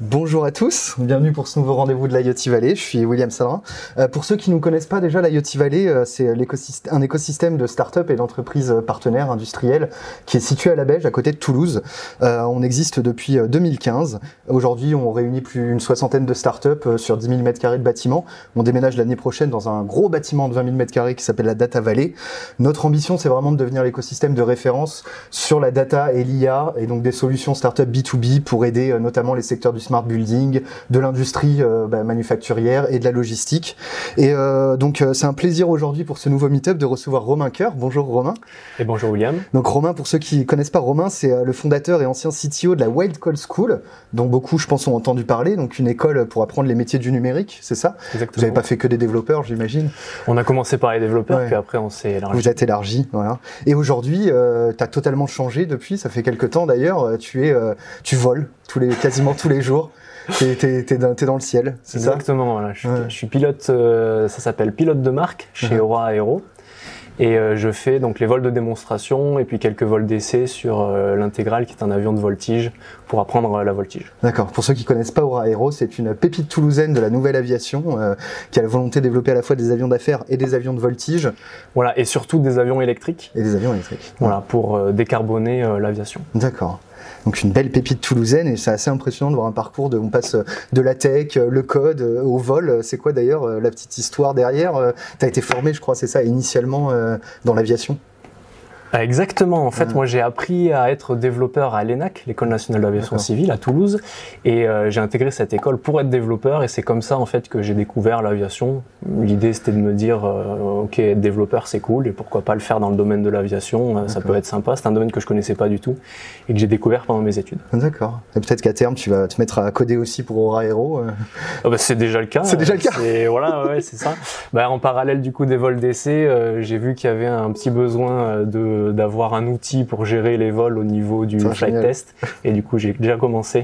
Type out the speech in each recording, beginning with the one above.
Bonjour à tous, bienvenue pour ce nouveau rendez-vous de l'IoT Valley. Je suis William Sadrin. Euh, pour ceux qui ne nous connaissent pas déjà, l'IoT Valley, euh, c'est un écosystème de start-up et d'entreprises partenaires industrielles qui est situé à la Belge, à côté de Toulouse. Euh, on existe depuis 2015. Aujourd'hui, on réunit plus d'une soixantaine de start-up sur 10 000 m2 de bâtiments. On déménage l'année prochaine dans un gros bâtiment de 20 000 m2 qui s'appelle la Data Valley. Notre ambition, c'est vraiment de devenir l'écosystème de référence sur la data et l'IA et donc des solutions start-up B2B pour aider notamment les secteurs du smart building, de l'industrie euh, bah, manufacturière et de la logistique. Et euh, donc euh, c'est un plaisir aujourd'hui pour ce nouveau meet-up de recevoir Romain Coeur. Bonjour Romain. Et bonjour William. Donc Romain, pour ceux qui connaissent pas Romain, c'est le fondateur et ancien CTO de la Wild Call School, dont beaucoup je pense ont entendu parler, donc une école pour apprendre les métiers du numérique, c'est ça? Exactement. Vous n'avez pas fait que des développeurs, j'imagine On a commencé par les développeurs, puis après on s'est élargi. Vous êtes élargi, voilà. Et aujourd'hui, tu as totalement changé depuis, ça fait quelques temps d'ailleurs, tu es tu voles tous les quasiment tous les jours. T'es, t'es, dans, dans, le ciel, c'est ça? Exactement, voilà. Je, je, suis pilote, euh, ça s'appelle pilote de marque chez Aura Aero. Et euh, je fais donc les vols de démonstration et puis quelques vols d'essai sur euh, l'intégral qui est un avion de voltige pour apprendre la voltige. D'accord. Pour ceux qui connaissent pas Aura Aero, c'est une pépite toulousaine de la nouvelle aviation qui a la volonté de développer à la fois des avions d'affaires et des avions de voltige. Voilà, et surtout des avions électriques. Et des avions électriques. Voilà, pour décarboner l'aviation. D'accord. Donc une belle pépite toulousaine et c'est assez impressionnant de voir un parcours de on passe de la tech, le code au vol. C'est quoi d'ailleurs la petite histoire derrière Tu été formé, je crois, c'est ça, initialement dans l'aviation? Exactement. En fait, moi, j'ai appris à être développeur à l'ENAC, l'École nationale d'aviation civile à Toulouse, et euh, j'ai intégré cette école pour être développeur. Et c'est comme ça, en fait, que j'ai découvert l'aviation. L'idée, c'était de me dire, euh, ok, être développeur, c'est cool, et pourquoi pas le faire dans le domaine de l'aviation euh, Ça peut être sympa. C'est un domaine que je connaissais pas du tout et que j'ai découvert pendant mes études. D'accord. Et peut-être qu'à terme, tu vas te mettre à coder aussi pour Aura Aero. Ah bah, c'est déjà le cas. C'est déjà le cas. Voilà, ouais, c'est ça. Bah, en parallèle du coup des vols d'essai, j'ai vu qu'il y avait un petit besoin de d'avoir un outil pour gérer les vols au niveau du flight test. Et du coup, j'ai déjà commencé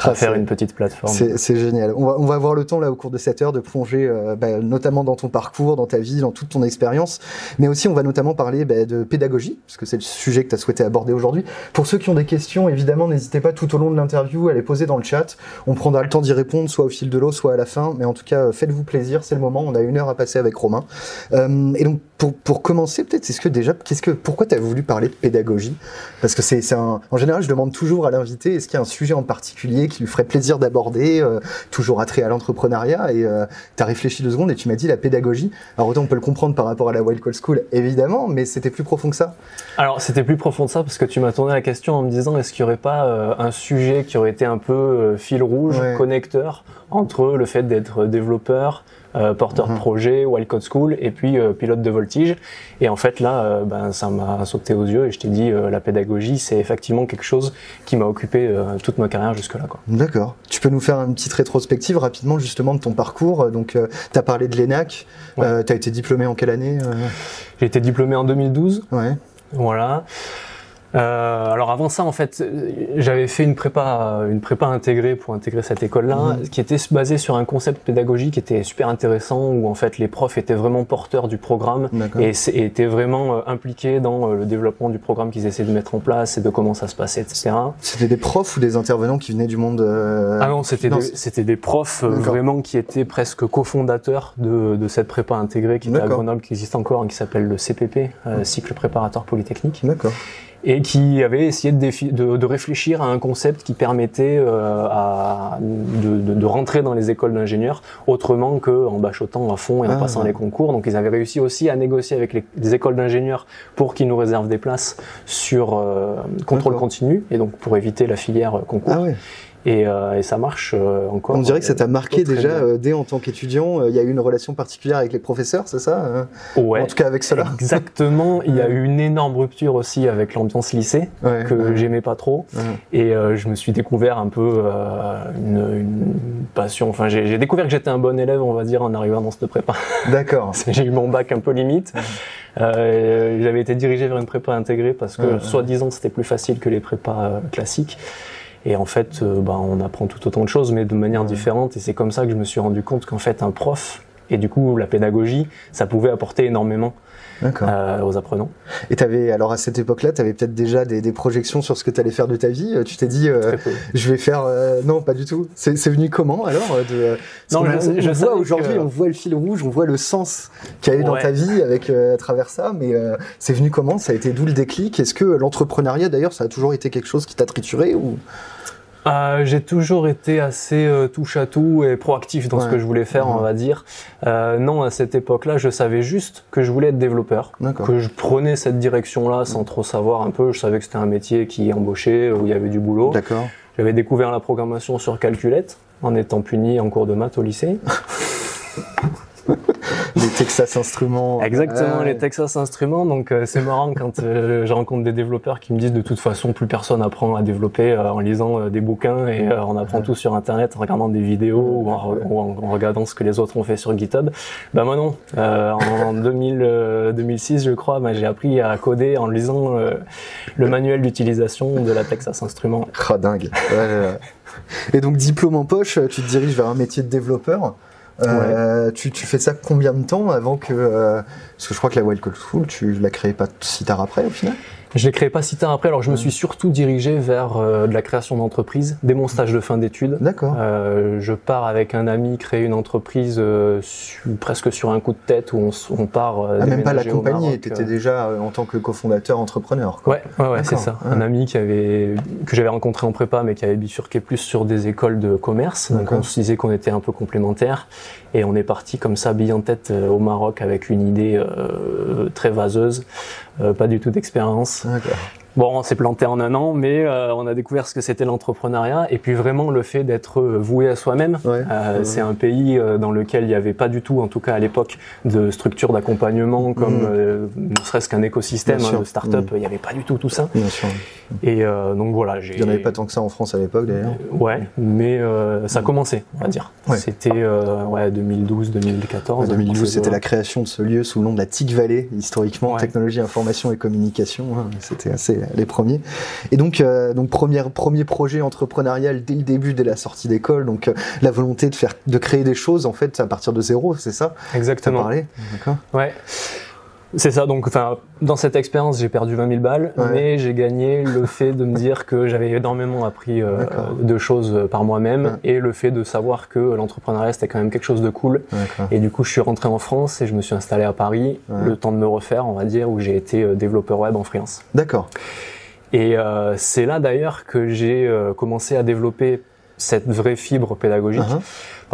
à ah, faire une petite plateforme. C'est génial. On va, on va avoir le temps là au cours de cette heure de plonger euh, bah, notamment dans ton parcours, dans ta vie, dans toute ton expérience. Mais aussi, on va notamment parler bah, de pédagogie, parce que c'est le sujet que tu as souhaité aborder aujourd'hui. Pour ceux qui ont des questions, évidemment, n'hésitez pas tout au long de l'interview à les poser dans le chat. On prendra le temps d'y répondre, soit au fil de l'eau, soit à la fin. Mais en tout cas, faites-vous plaisir, c'est le moment. On a une heure à passer avec Romain. Euh, et donc, pour, pour commencer, peut-être, est-ce que déjà, qu'est-ce que, pourquoi tu as voulu parler de pédagogie? Parce que c'est, un, en général, je demande toujours à l'invité, est-ce qu'il y a un sujet en particulier qui lui ferait plaisir d'aborder, euh, toujours attrait à l'entrepreneuriat? Et euh, tu as réfléchi deux secondes et tu m'as dit la pédagogie. Alors autant on peut le comprendre par rapport à la Wild Call School, évidemment, mais c'était plus profond que ça. Alors c'était plus profond que ça parce que tu m'as tourné la question en me disant est-ce qu'il n'y aurait pas euh, un sujet qui aurait été un peu fil rouge, connecteur entre le fait d'être développeur, euh, porteur de mhm. projet, Wildcode School et puis euh, pilote de voltige. Et en fait là, euh, ben, ça m'a sauté aux yeux et je t'ai dit la pédagogie, c'est effectivement quelque chose qui m'a occupé toute ma carrière jusque-là. D'accord. Tu peux nous faire une petite rétrospective rapidement justement de ton parcours. Donc tu as parlé de l'ENAC, tu as été diplômé en quelle année J'ai été diplômé en 2012. Ouais. Voilà. Euh, alors avant ça, en fait, j'avais fait une prépa, une prépa intégrée pour intégrer cette école-là, mhm. qui était basée sur un concept pédagogique qui était super intéressant, où en fait les profs étaient vraiment porteurs du programme et, étaient vraiment euh, impliqués dans euh, le développement du programme qu'ils essayaient de mettre en place et de comment ça se passait, etc. C'était des profs ou des intervenants qui venaient du monde Ah non, c'était des, c'était des profs vraiment qui étaient presque cofondateurs de, de cette prépa intégrée qui était à Grenoble, qui existe encore, hein, qui s'appelle le CPP, cycle préparatoire polytechnique. D'accord et qui avait essayé de, de, réfléchir à un concept qui permettait euh, à, de, de, rentrer dans les écoles d'ingénieurs autrement qu'en bachotant à fond et en ah. passant les concours. Donc ils avaient réussi aussi à négocier avec les, écoles d'ingénieurs pour qu'ils nous réservent des places sur euh, contrôle continu et donc pour éviter la filière concours. Ah Et, euh, et, ça marche euh, encore. On dirait que ça t'a marqué déjà euh, dès en tant qu'étudiant. Il y a eu une relation particulière avec les professeurs, c'est ça Ouais. En tout cas avec cela. Exactement. Il y a eu une énorme rupture aussi avec l'ambiance lycée que j'aimais pas trop. Et je me suis découvert un peu une, une, passion. Enfin, j'ai découvert que j'étais un bon élève, on va dire, en arrivant dans cette prépa. D'accord. j'ai eu mon bac un peu limite. J'avais été dirigé vers une prépa intégrée parce que, soi-disant, c'était plus facile que les prépas classiques. Et en fait, euh, bah, on apprend tout autant de choses, mais de manière différente. Et c'est comme ça que je me suis rendu compte qu'en fait, un prof et du coup la pédagogie, ça pouvait apporter énormément euh, aux apprenants. Et avais, alors à cette époque-là, tu avais peut-être déjà des, des, projections sur ce que tu allais faire de ta vie. Tu t'es dit, euh, je vais faire. Euh, non, pas du tout. C'est venu comment alors de, Non, je, je vois aujourd'hui, on voit le fil rouge, on voit le sens qu'il y a eu dans ta vie avec à travers ça. Mais c'est venu comment? Ça a été d'où le déclic? Est-ce que l'entrepreneuriat, d'ailleurs, ça a toujours été quelque chose qui t'a trituré ou? Euh, j'ai toujours été assez euh, touche à tout et proactif dans ce que je voulais faire, on va dire. Euh, non, à cette époque-là, je savais juste que je voulais être développeur, que je prenais cette direction-là sans trop savoir un peu. Je savais que c'était un métier qui embauchait, où il y avait du boulot. D'accord. J'avais découvert la programmation sur calculette en étant puni en cours de maths au lycée. les Texas Instruments. Exactement, les Texas Instruments. Donc euh, c'est marrant quand euh, je rencontre des développeurs qui me disent de toute façon plus personne apprend à développer euh, en lisant des bouquins et on apprend tout sur Internet en regardant des vidéos ou en, regardant ce que les autres ont fait sur GitHub. Ben moi non. en 2000, 2006 je crois, ben, j'ai appris à coder en lisant le manuel d'utilisation de la Texas Instruments. Oh dingue. Et donc diplôme en poche, tu te diriges vers un métier de développeur. Euh, tu, tu, fais ça combien de temps avant que. Euh, parce que je crois que la Wild Code School, tu la créais pas si tard après au final? Je l'ai créé pas si tard après. Alors, je me suis surtout dirigé vers euh, de la création d'entreprise dès mon stage de fin d'études. D'accord. Euh, je pars avec un ami créer une entreprise euh, presque sur un coup de tête où on, on part. ah, même pas la compagnie. Tu étais déjà en tant que cofondateur entrepreneur. Quoi. Ouais, ouais, c'est ça. Un ami qui avait que j'avais rencontré en prépa, mais qui avait bifurqué plus sur des écoles de commerce. Donc, on se disait qu'on était un peu complémentaires. Et on est parti comme ça, bille en tête, au Maroc avec une idée très vaseuse. Euh, pas du tout d'expérience. Bon, on s'est planté en un an, mais euh, on a découvert ce que c'était l'entrepreneuriat et puis vraiment le fait d'être euh, voué à soi-même. Euh, c'est un pays dans lequel il n'y avait pas du tout, en tout cas à l'époque, de structure d'accompagnement comme mm. ne serait-ce qu'un écosystème hein, de start-up. Mm. Il n'y avait pas du tout tout ça. Bien sûr. Et donc voilà, j'ai. Il n'y en avait pas tant que ça en France à l'époque d'ailleurs. ouais, mais ça a mm. commencé, on va dire. C'était ouais 2012, 2014. 2012, c'était la création de ce lieu sous le nom de la TIC Valley, historiquement technologie, information et communication. Hein. C'était assez les premiers. Et donc, euh, donc premier, premier projet entrepreneurial dès le début, dès la sortie d'école. Donc, euh, la volonté de faire, de créer des choses en fait à partir de zéro, c'est ça? Exactement. D'accord. Ouais. C'est ça, donc enfin, dans cette expérience, j'ai perdu 20 000 balles, mais j'ai gagné le fait de me dire que j'avais énormément appris euh, de choses par moi-même et le fait de savoir que l'entrepreneuriat c'était quand même quelque chose de cool. Et du coup, je suis rentré en France et je me suis installé à Paris, le temps de me refaire, on va dire, où j'ai été euh, développeur web en freelance. D'accord. Et euh, c'est là d'ailleurs que j'ai euh, commencé à développer cette vraie fibre pédagogique. Uh-huh.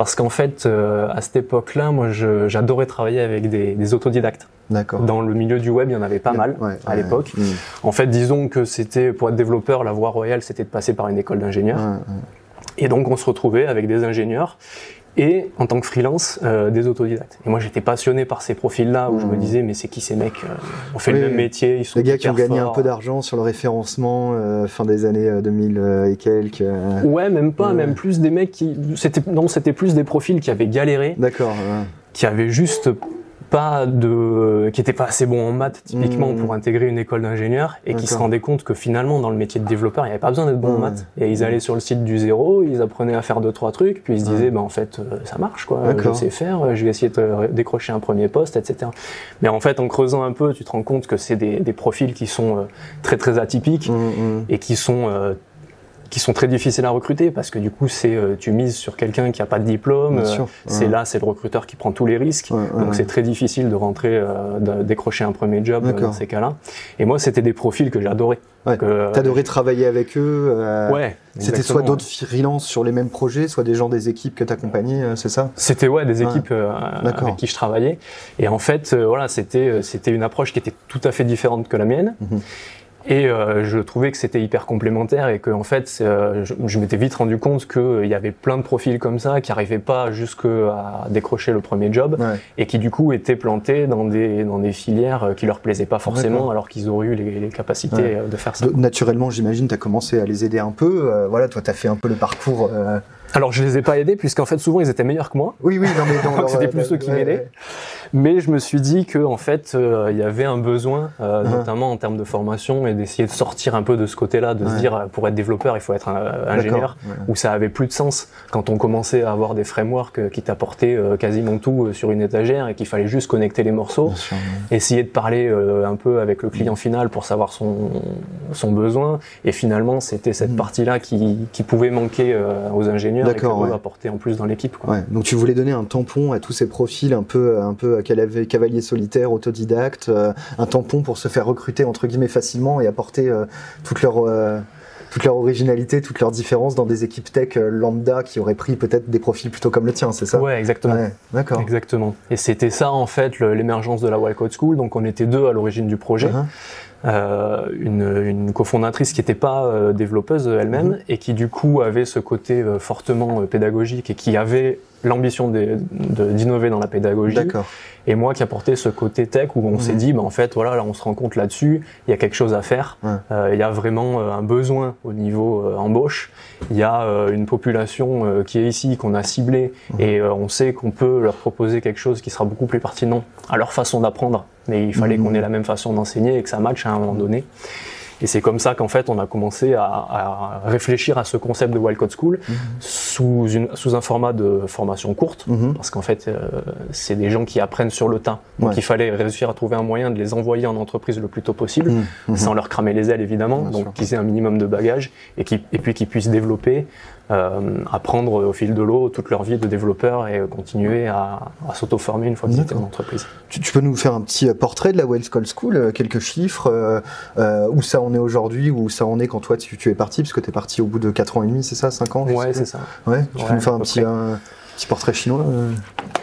Parce qu'en fait, euh, à cette époque-là, moi, j'adorais travailler avec des, des autodidactes. D'accord. Dans le milieu du web, il y en avait pas mal à l'époque. Mm. En fait, disons que c'était pour être développeur, la voie royale, c'était de passer par une école d'ingénieurs. Et donc, on se retrouvait avec des ingénieurs et en tant que freelance euh, des autodidactes. Et moi j'étais passionné par ces profils-là où je me mmh. disais mais c'est qui ces mecs euh, On fait le même métier, ils sont Les gars qui ont gagné un peu d'argent sur le référencement euh, fin des années 2000 et quelques. Ouais, même pas, même plus des mecs qui c'était non, c'était plus des profils qui avaient galéré. D'accord. Qui avaient juste pas de, qui était pas assez bon en maths typiquement mmh. pour intégrer une école d'ingénieur et qui se rendaient compte que finalement dans le métier de développeur il n'y avait pas besoin d'être bon en maths. Et ils allaient sur le site du zéro, ils apprenaient à faire deux trois trucs puis ils se disaient bah en fait euh, ça marche quoi, je sais faire, je vais essayer de décrocher un premier poste etc. Mais en fait en creusant un peu tu te rends compte que c'est des, des, profils qui sont euh, très très atypiques et qui sont euh, qui sont très difficiles à recruter parce que du coup c'est euh, tu mises sur quelqu'un qui a pas de diplôme euh, c'est là c'est le recruteur qui prend tous les risques. Donc c'est très difficile de rentrer euh, de décrocher un premier job dans ces cas-là. Et moi c'était des profils que j'adorais. Ouais. t'adorais travailler avec eux ouais c'était soit d'autres freelances sur les mêmes projets soit des gens des équipes que t'accompagnais c'est ça? C'était ouais des équipes avec qui je travaillais. Et en fait voilà c'était c'était une approche qui était tout à fait différente que la mienne. Mhm. Et euh, je trouvais que c'était hyper complémentaire et que en fait, euh, je, je m'étais vite rendu compte qu'il y avait plein de profils comme ça qui n'arrivaient pas jusqu'à décrocher le premier job et qui du coup étaient plantés dans des dans des filières qui leur plaisaient pas forcément alors qu'ils auraient eu les, les capacités de faire ça. Naturellement, j'imagine, tu as commencé à les aider un peu. voilà, toi, tu as fait un peu le parcours alors je les ai pas aidés puisqu'en fait souvent ils étaient meilleurs que moi. Oui oui non mais donc c'était plus eux qui m'aidaient. Mais je me suis dit que en fait euh, il y avait un besoin euh, uh-huh. notamment en termes de formation et d'essayer de sortir un peu de ce côté-là, de se dire euh, pour être développeur il faut être un, ingénieur où ça avait plus de sens quand on commençait à avoir des frameworks qui t'apportaient quasiment tout sur une étagère et qu'il fallait juste connecter les morceaux, essayer de parler un peu avec le client final pour savoir son son besoin et finalement c'était cette mm. partie-là qui qui pouvait manquer aux ingénieurs et apporter en plus dans l'équipe. Ouais. Donc tu voulais donner un tampon à tous ces profils un peu, un peu cavalier solitaire, autodidacte, euh, un tampon pour se faire recruter entre guillemets facilement et apporter euh, toute leur euh, toute leur originalité, toute leur différence dans des équipes tech lambda qui auraient pris peut-être des profils plutôt comme le tien, c'est ça? Ouais, exactement. D'accord. Exactement. Et c'était ça en fait l'émergence de la Wildcode School. Donc on était deux à l'origine du projet. Uh-huh. Euh, une, une, cofondatrice qui n'était pas euh, développeuse elle-même mhm. et qui du coup avait ce côté euh, fortement pédagogique et qui avait l'ambition d'innover dans la pédagogie. Et moi qui apportais ce côté tech où on s'est mhm. dit, bah, en fait, voilà, là, on se rend compte là-dessus, il y a quelque chose à faire. il y a vraiment un besoin au niveau embauche. Il y a une population qui est ici, qu'on a ciblée, mhm. et on sait qu'on peut leur proposer quelque chose qui sera beaucoup plus pertinent à leur façon d'apprendre mais il fallait qu'on ait la même façon d'enseigner et que ça matche à un moment donné. Et c'est comme ça qu'en fait, on a commencé à, réfléchir à ce concept de Wild Code School mhm. sous, une, sous un format de formation courte, mhm. parce qu'en fait, euh, c'est des gens qui apprennent sur le tas. Donc il fallait réussir à trouver un moyen de les envoyer en entreprise le plus tôt possible, mhm. sans leur cramer les ailes évidemment, donc qu'ils aient un minimum de bagages et, qui, et puis qu'ils puissent développer apprendre au fil de l'eau toute leur vie de développeur et continuer à, à s'auto-former une fois qu'ils étaient en entreprise. Tu, tu, peux nous faire un petit euh, portrait de la Wells Call School, euh, quelques chiffres, euh, euh, où ça en est aujourd'hui, où ça en est quand toi tu, tu es parti, parce que tu es parti au bout de 4 ans et demi, c'est ça 5 ans Ouais, c'est ça. Ouais, tu peux nous faire un petit, un, petit portrait chinois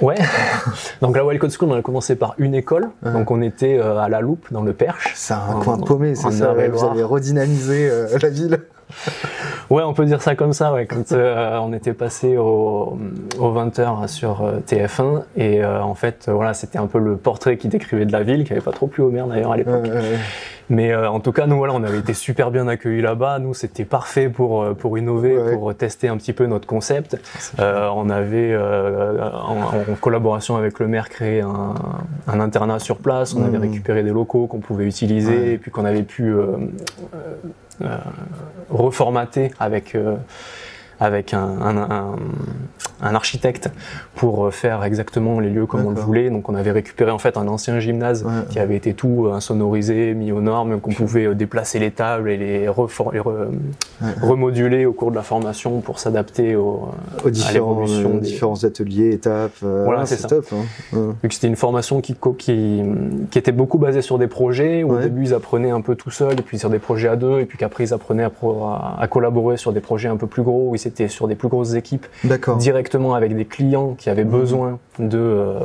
Ouais. donc la Wild Code School, on a commencé par une école. Donc on était à la Loupe, dans le Perche. C'est un coin paumé, c'est ça. Vous avez redynamisé la ville. Ouais, on peut dire ça comme ça. Ouais. Quand euh, on était passé au, au 20h sur euh, TF1 et euh, en fait, voilà, c'était un peu le portrait qui décrivait de la ville, qui avait pas trop plu au d'ailleurs à l'époque. Mais en tout cas, nous voilà, on avait été super bien accueillis là-bas. Nous, c'était parfait pour pour innover, pour tester un petit peu notre concept. on avait en, collaboration avec le maire créé un, un internat sur place. On avait mmh. récupéré des locaux qu'on pouvait utiliser et puis qu'on avait pu euh, reformaté avec euh, avec un, un, un, architecte pour faire exactement les lieux comme on le voulait. Donc on avait récupéré en fait un ancien gymnase qui avait été tout insonorisé, mis aux normes, qu'on pouvait euh, déplacer les tables et les, remoduler au cours de la formation pour s'adapter aux, aux différents, euh, différents ateliers, étapes. Euh, voilà, c'est. Top, hein. Vu que c'était une formation qui, qui, qui, était beaucoup basée sur des projets, où au début ils apprenaient un peu tout seuls, et puis sur des projets à deux, et puis qu'après ils apprenaient à, à, collaborer sur des projets un peu plus gros, où ils c'était sur des plus grosses équipes, directement avec des clients qui avaient mhm. besoin de. Euh,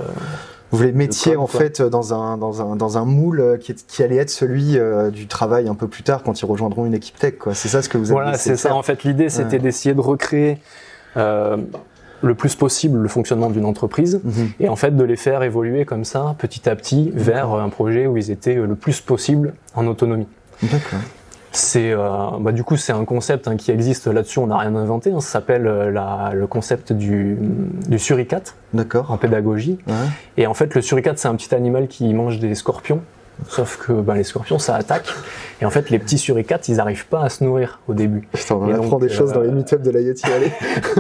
vous les mettiez en fait dans un, dans un, dans un moule euh, qui, qui allait être celui euh, du travail un peu plus tard quand ils rejoindront une équipe tech. C'est ça ce que vous avez Voilà, c'est ça. En fait, l'idée c'était d'essayer de recréer le plus possible le fonctionnement d'une entreprise mhm. et en fait de les faire évoluer comme ça petit à petit vers un projet où ils étaient le plus possible en autonomie. D'accord. C'est euh, bah, du coup c'est un concept hein, qui existe là-dessus, on n'a rien inventé. Hein. ça s'appelle euh, le concept du, du suricate en pédagogie. Et en fait le suricate c'est un petit animal qui mange des scorpions Sauf que ben, les scorpions, ça attaque. Et en fait, les petits suricates, ils n'arrivent pas à se nourrir au début. Putain, on apprend des choses dans les euh, meet de l'IoT, allez.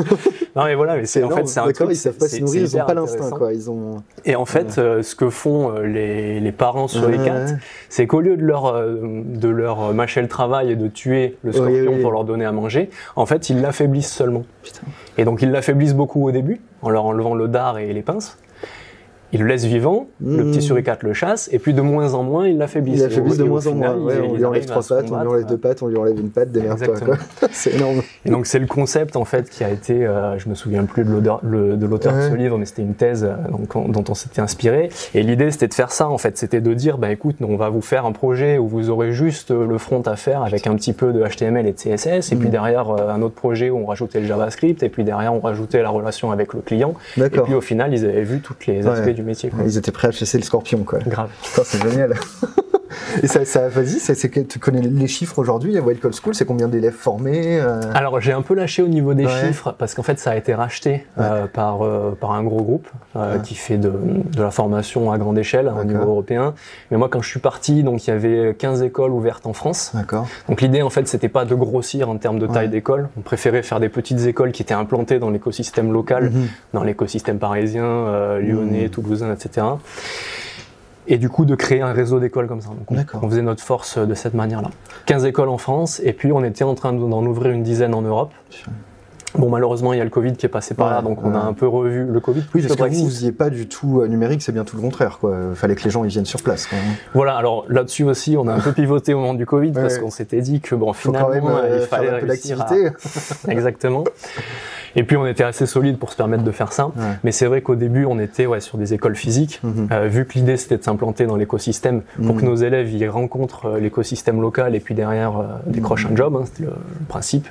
non, mais voilà, mais c'est en fait, c'est un truc. Ils savent pas se nourrir, ils n'ont pas l'instinct, quoi. Ils ont... Et en fait, euh, ce que font euh, les, les parents suricates, c'est qu'au lieu de leur, de leur mâcher le travail et de tuer le scorpion pour leur donner à manger, en fait, ils l'affaiblissent seulement. Putain. Et donc, ils l'affaiblissent beaucoup au début, en leur enlevant le dard et les pinces. Il le laisse vivant, le petit hmm. suricate le chasse, et puis de moins en moins, il l'affaiblisse. Il l'affaiblisse de moins en moins. on lui enlève trois pattes, on lui enlève deux pattes, on lui enlève une patte, démerde-toi. c'est énorme. Et donc c'est le concept en fait qui a été, euh, je me souviens plus de l'auteur de ce livre, mais c'était une thèse euh, dont on s'était inspiré. Et l'idée c'était de faire ça en fait, c'était de dire, bah écoute, on va vous faire un projet où vous aurez juste le front à faire avec un petit peu de HTML et de CSS, et puis hmm. derrière euh, un autre projet où on rajoutait le JavaScript, et puis derrière on rajoutait la relation avec le client. Et puis au final, ils avaient vu tous les aspects du métier. Ils étaient prêts à chasser le scorpion, quoi. Grave. c'est génial. Et ça, ça vas-y, tu connais les chiffres aujourd'hui à Wild Call School, c'est combien d'élèves formés euh Alors j'ai un peu lâché au niveau des chiffres parce qu'en fait ça a été racheté euh, par, euh, par un gros groupe qui fait de, de, la formation à grande échelle au niveau européen. Mais moi quand je suis parti, donc il y avait 15 écoles ouvertes en France. D'accord. Donc l'idée en fait c'était pas de grossir en termes de taille d'école, on préférait faire des petites écoles qui étaient implantées dans l'écosystème local, mhm. dans l'écosystème parisien, lyonnais, mhm. toulousain, etc et du coup de créer un réseau d'écoles comme ça. Donc on, faisait notre force de cette manière-là. 15 écoles en France et puis on était en train d'en ouvrir une dizaine en Europe. Bon, malheureusement, il y a le Covid qui est passé par là, donc on a un peu revu le Covid. Oui, parce que vous, vous pas du tout euh, numérique, c'est bien tout le contraire, quoi. Il fallait que les gens ils viennent sur place. Voilà, alors là-dessus aussi, on a un peu pivoté au moment du Covid parce qu'on s'était dit que bon, finalement, euh, il fallait faire un l'activité. Exactement. Et puis on était assez solide pour se permettre de faire ça. Mais c'est vrai qu'au début, on était ouais, sur des écoles physiques. Mhm. euh, vu que l'idée c'était de s'implanter dans l'écosystème pour que mhm. nos élèves y rencontrent euh, l'écosystème local et puis derrière euh, décrochent un job, hein, c'était le principe.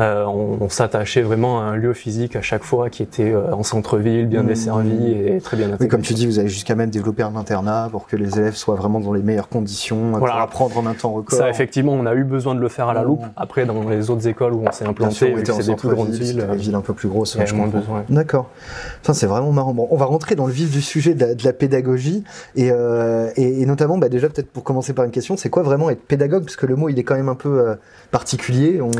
Euh, on, s'attachait vraiment à un lieu physique à chaque fois qui était euh, en centre-ville, bien mmh. desservi et très bien intégré. Oui, comme tu dis, vous avez jusqu'à même développé un internat pour que les élèves soient vraiment dans les meilleures conditions, pour apprendre en un temps record. Ça, effectivement, on a eu besoin de le faire à la loupe. Mmh. Après, dans les autres écoles où on s'est implanté, c'est des plus grandes villes, des villes un peu plus grosses. besoin. D'accord. c'est vraiment marrant. Bon, on va rentrer dans le vif du sujet de la, pédagogie et, euh, et, notamment, bah, déjà peut-être pour commencer par une question, c'est quoi vraiment être pédagogue? Parce que le mot, il est quand même un peu particulier. On,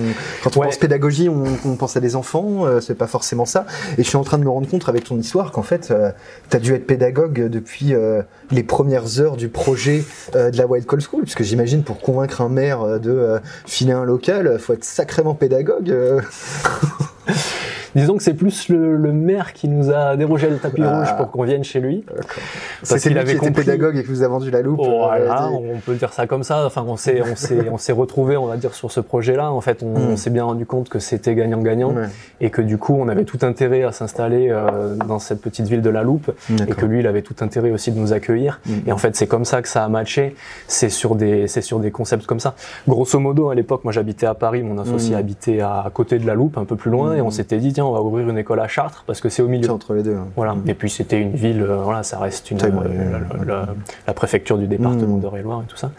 quand on pense pédagogie, on, pense à des enfants, euh, c'est pas forcément ça. Et je suis en train de me rendre compte avec ton histoire qu'en fait, euh, dû être pédagogue depuis euh, les premières heures du projet de la Wild Call School, puisque j'imagine pour convaincre un maire de filer un local, faut être sacrément pédagogue. Disons que c'est plus le, le, maire qui nous a dérogé le tapis ah. rouge pour qu'on vienne chez lui. Parce qu'il avait compris... pédagogue et qui vous a vendu la loupe. Oh, voilà, on peut dire ça comme ça. Enfin, on s'est, on s'est, on s'est retrouvé, on va dire, sur ce projet-là. En fait, on, hmm. s'est bien rendu compte que c'était gagnant-gagnant et que du coup, on avait tout intérêt à s'installer euh, dans cette petite ville de la Loupe et que lui, il avait tout intérêt aussi de nous accueillir. Hmm. Et en fait, c'est comme ça que ça a matché. C'est sur des, c'est sur des concepts comme ça. Grosso modo, à l'époque, moi, j'habitais à Paris, mon associé hmm. habitait à côté de la Loupe, un peu plus loin, et on s'était dit, on va ouvrir une école à Chartres parce que c'est au milieu. entre les deux. Hein. Voilà. Mm. Et puis c'était une ville, euh, voilà, ça reste une, euh, la, préfecture du département mm. d'Eure-et-Loire et tout ça.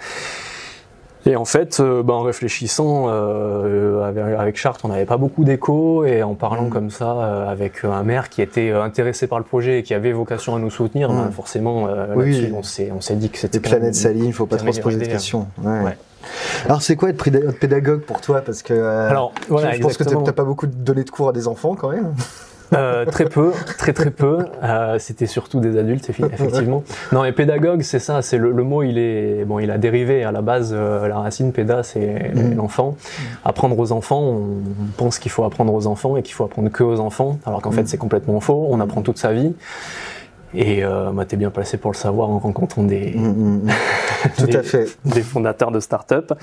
Et en fait, euh, bah, en réfléchissant avec, Chartres, on n'avait pas beaucoup d'écho et en parlant mm. comme ça avec un maire qui était intéressé par le projet et qui avait vocation à nous soutenir, bah, forcément, oui. on s'est dit que c'était. Les planètes s'alignent, il faut pas trop se poser de questions. Ouais. Alors c'est quoi être pédagogue pour toi? Parce que euh, Alors, voilà, je pense que tu n'as pas beaucoup donné de cours à des enfants quand même. Euh, très peu, très très peu. Euh, c'était surtout des adultes, effectivement. Non, mais pédagogue, c'est ça. C'est le, mot, il est bon, il a dérivé à la base. la racine péda, c'est mm. l'enfant. Apprendre aux enfants, on pense qu'il faut apprendre aux enfants et qu'il faut apprendre que aux enfants, alors qu'en fait mm. c'est complètement faux. On apprend toute sa vie. Et euh, bah, tu es bien placé pour le savoir en rencontrant des, mm, mm, mm. Tout à fait. des fondateurs de start-up.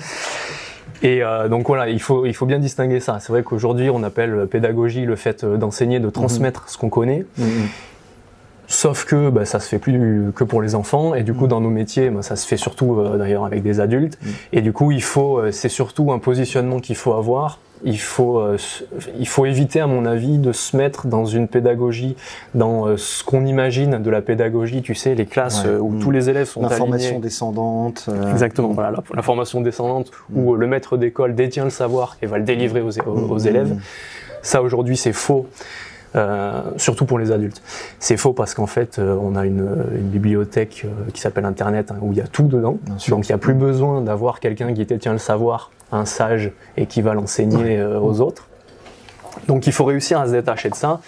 Et euh, donc voilà, il faut, il faut bien distinguer ça. C'est vrai qu'aujourd'hui, on appelle pédagogie le fait euh, d'enseigner, de transmettre ce qu'on connaît. Sauf que bah, ça se fait plus que pour les enfants et du coup dans nos métiers, bah, ça se fait surtout euh, d'ailleurs avec des adultes. Et du coup, il faut, c'est surtout un positionnement qu'il faut avoir il faut, euh, il faut éviter, à mon avis, de se mettre dans une pédagogie, dans euh, ce qu'on imagine de la pédagogie, tu sais, les classes euh, où mm. tous les élèves sont alignés. L'information descendante. Exactement, voilà, la, formation descendante, mm. où le maître d'école détient le savoir et va le délivrer aux, aux, mm. élèves. Ça, aujourd'hui, c'est faux. Euh, surtout pour les adultes. C'est faux parce qu'en fait, on a une, une bibliothèque qui s'appelle Internet hein, où il y a tout dedans. Donc il n'y a plus besoin d'avoir quelqu'un qui détient le savoir un sage et qui va l'enseigner euh, aux autres. Donc il faut réussir à se détacher de ça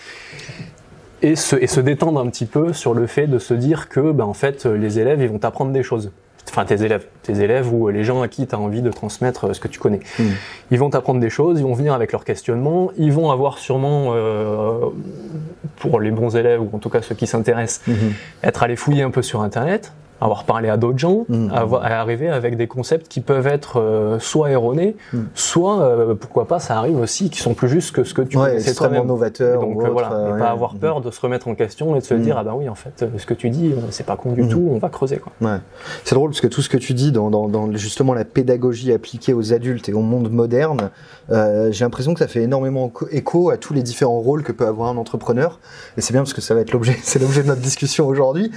et se, et se détendre un petit peu sur le fait de se dire que ben, en fait les élèves ils vont apprendre des choses. enfin tes élèves, tes élèves ou les gens à qui tu as envie de transmettre ce que tu connais. Hmm. Ils vont t'apprendre des choses, ils vont venir avec leurs questionnements, ils vont avoir sûrement, euh, pour les bons élèves ou en tout cas ceux qui s'intéressent, hmm. être allés fouiller un peu sur Internet, avoir parlé à d'autres gens, mmh. avoir, arriver avec des concepts qui peuvent être euh, soit erronés, mmh. soit euh, pourquoi pas, ça arrive aussi qui sont plus justes que ce que tu ouais, c'est très novateur. Donc euh, voilà, et pas avoir peur de se remettre en question et de se mmh. dire ah bah oui en fait ce que tu dis c'est pas con du tout, on va creuser quoi. Ouais. C'est drôle parce que tout ce que tu dis dans, dans, dans, justement la pédagogie appliquée aux adultes et au monde moderne, j'ai l'impression que ça fait énormément écho à tous les différents rôles que peut avoir un entrepreneur et c'est bien parce que ça va être l'objet, c'est l'objet de notre discussion aujourd'hui.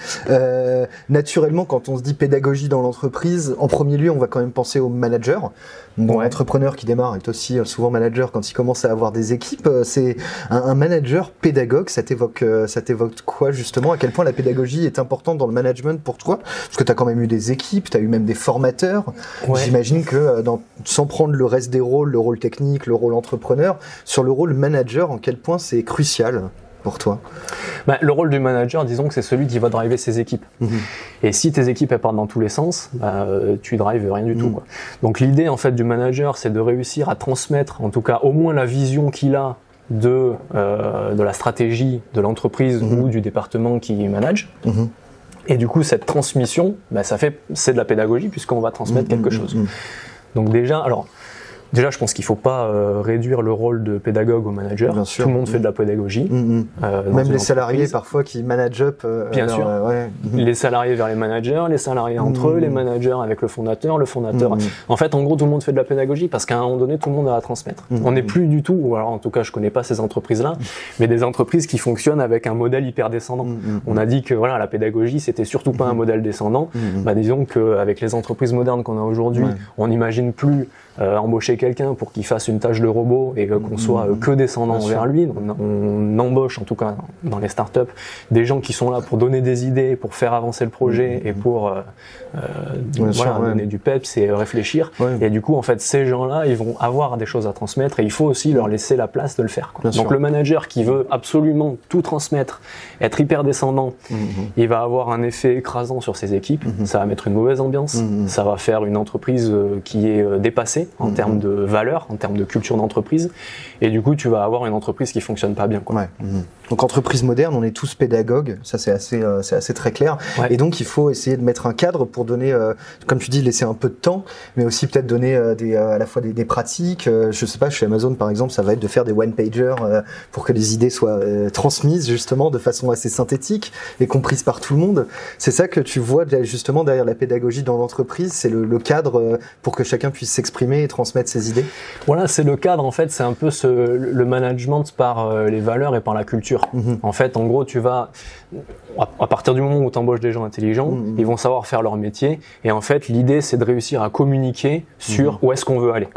naturellement quand on se dit pédagogie dans l'entreprise, en premier lieu, on va quand même penser au manager. Bon, entrepreneur qui démarre est aussi euh, souvent manager quand il commence à avoir des équipes. Euh, c'est un, manager pédagogue. Ça t'évoque, euh, ça t'évoque quoi justement? À quel point la pédagogie est importante dans le management pour toi? Parce que tu as quand même eu des équipes, tu as eu même des formateurs. J'imagine que dans, sans prendre le reste des rôles, le rôle technique, le rôle entrepreneur, sur le rôle manager, en quel point c'est crucial? Pour toi bah, Le rôle du manager, disons que c'est celui qui va driver ses équipes. Mhm. Et si tes équipes elles partent dans tous les sens, bah, euh, tu drives rien du tout. Mhm. Quoi. Donc l'idée en fait du manager, c'est de réussir à transmettre, en tout cas au moins la vision qu'il a de, euh, de la stratégie de l'entreprise mhm. ou du département qui manage. Et du coup, cette transmission, bah, ça fait, c'est de la pédagogie puisqu'on va transmettre quelque chose. Donc déjà, alors Déjà, je pense qu'il ne faut pas euh, réduire le rôle de pédagogue au manager. Tout le monde fait de la pédagogie. Mm, mm. Euh, Même les salariés parfois qui managent up. Euh, Bien sûr. Mm. Les salariés vers les managers, les salariés entre eux, les managers avec le fondateur, le fondateur. En fait, en gros, tout le monde fait de la pédagogie parce qu'à un moment donné, tout le monde a à transmettre. On n'est plus du tout, ou alors en tout cas, je connais pas ces entreprises-là, mais des entreprises qui fonctionnent avec un modèle hyper descendant. On a dit que voilà, la pédagogie, c'était surtout pas un modèle descendant. Bah, disons qu'avec les entreprises modernes qu'on a aujourd'hui, on n'imagine plus euh, embaucher quelqu'un pour qu'il fasse une tâche de robot et qu'on soit euh, que descendant vers lui. On, embauche, en tout cas dans les startups, des gens qui sont là pour donner des idées, pour faire avancer le projet mmh. et pour euh, voilà, donner du peps et réfléchir. Et du coup, en fait, ces gens-là, ils vont avoir des choses à transmettre et il faut aussi leur laisser la place de le faire. Quoi. Donc le manager qui veut absolument tout transmettre, être hyper descendant, mmh, il va avoir un effet écrasant sur ses équipes. Ça va mettre une mauvaise ambiance. Ça va faire une entreprise qui est dépassée en termes de valeur, en termes de culture d'entreprise. Et du coup, tu vas avoir une entreprise qui fonctionne pas bien. Quoi. Mhm. Donc entreprise moderne, on est tous pédagogues, ça c'est assez, euh, c'est assez très clair. Et donc il faut essayer de mettre un cadre pour donner, euh, comme tu dis, laisser un peu de temps, mais aussi peut-être donner euh, des, à la fois des, des pratiques. je sais pas, chez Amazon par exemple, ça va être de faire des one pagers pour que les idées soient transmises justement de façon assez synthétique et comprises par tout le monde. C'est ça que tu vois justement derrière la pédagogie dans l'entreprise, c'est le, le, cadre pour que chacun puisse s'exprimer et transmettre ses idées. Voilà, c'est le cadre en fait, c'est un peu ce, le management par les valeurs et par la culture. Mhm. En fait, en gros, tu vas, à partir du moment où tu embauches des gens intelligents, mhm. ils vont savoir faire leur métier. Et en fait, l'idée, c'est de réussir à communiquer sur mhm. où est-ce qu'on veut aller.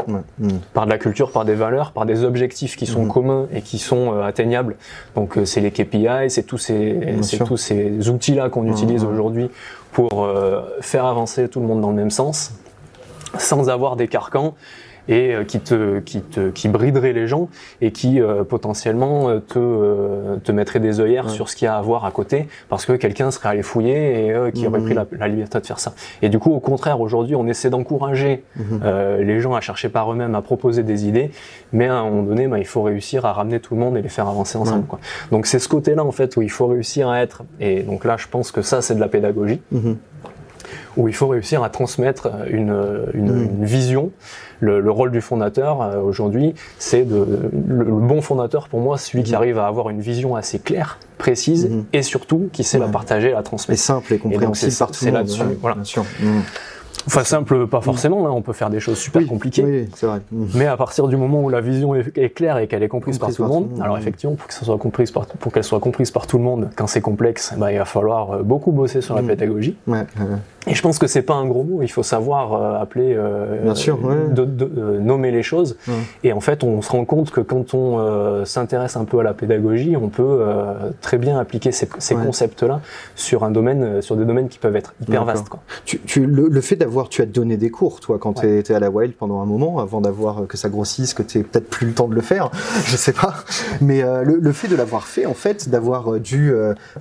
Par de la culture, par des valeurs, par des objectifs qui sont communs et qui sont euh, atteignables. Donc, euh, c'est les KPI, c'est tous ces, tous ces outils-là qu'on utilise aujourd'hui pour euh, faire avancer tout le monde dans le même sens, sans avoir des carcans et euh, qui te qui te qui briderait les gens et qui euh, potentiellement euh, te te mettrait des œillères sur ce qu'il y a à voir à côté parce que quelqu'un serait allé fouiller et qui aurait pris la, la, liberté de faire ça. Et du coup, au contraire, aujourd'hui, on essaie d'encourager mhm. les gens à chercher par eux-mêmes, à proposer des idées, mais à un moment donné, bah, il faut réussir à ramener tout le monde et les faire avancer ensemble. Quoi. Donc c'est ce côté-là en fait où il faut réussir à être. Et donc là, je pense que ça, c'est de la pédagogie. Mhm où il faut réussir à transmettre une, une, une vision. Le, le, rôle du fondateur euh, aujourd'hui, c'est de le, bon fondateur pour moi, celui qui mm. arrive à avoir une vision assez claire, précise mm. et surtout qui sait la partager, la transmettre. Et simple et compréhensible par tout le monde. là-dessus, voilà. Enfin simple, pas forcément. Hein, on peut faire des choses super compliquées. Oui, c'est vrai. Mmh. Mais à partir du moment où la vision est, claire et qu'elle est comprise, par tout le monde, alors effectivement, pour que ça soit comprise par, pour qu'elle soit comprise par tout le monde, quand c'est complexe, bah, il va falloir euh, beaucoup bosser sur la mmh. pédagogie. Ouais, Et je pense que c'est pas un gros mot. Il faut savoir euh, appeler, euh, Bien sûr, de, de, euh, nommer les choses. Et en fait, on se rend compte que quand on s'intéresse un peu à la pédagogie, on peut très bien appliquer ces, ces concepts-là sur un domaine, sur des domaines qui peuvent être hyper vastes. Quoi. Tu, tu, le, le fait d'avoir, tu as donné des cours, toi, quand tu étais à la Wild pendant un moment, avant d'avoir que ça grossisse, que tu peut-être plus le temps de le faire, je sais pas. Mais le, fait de l'avoir fait, en fait, d'avoir dû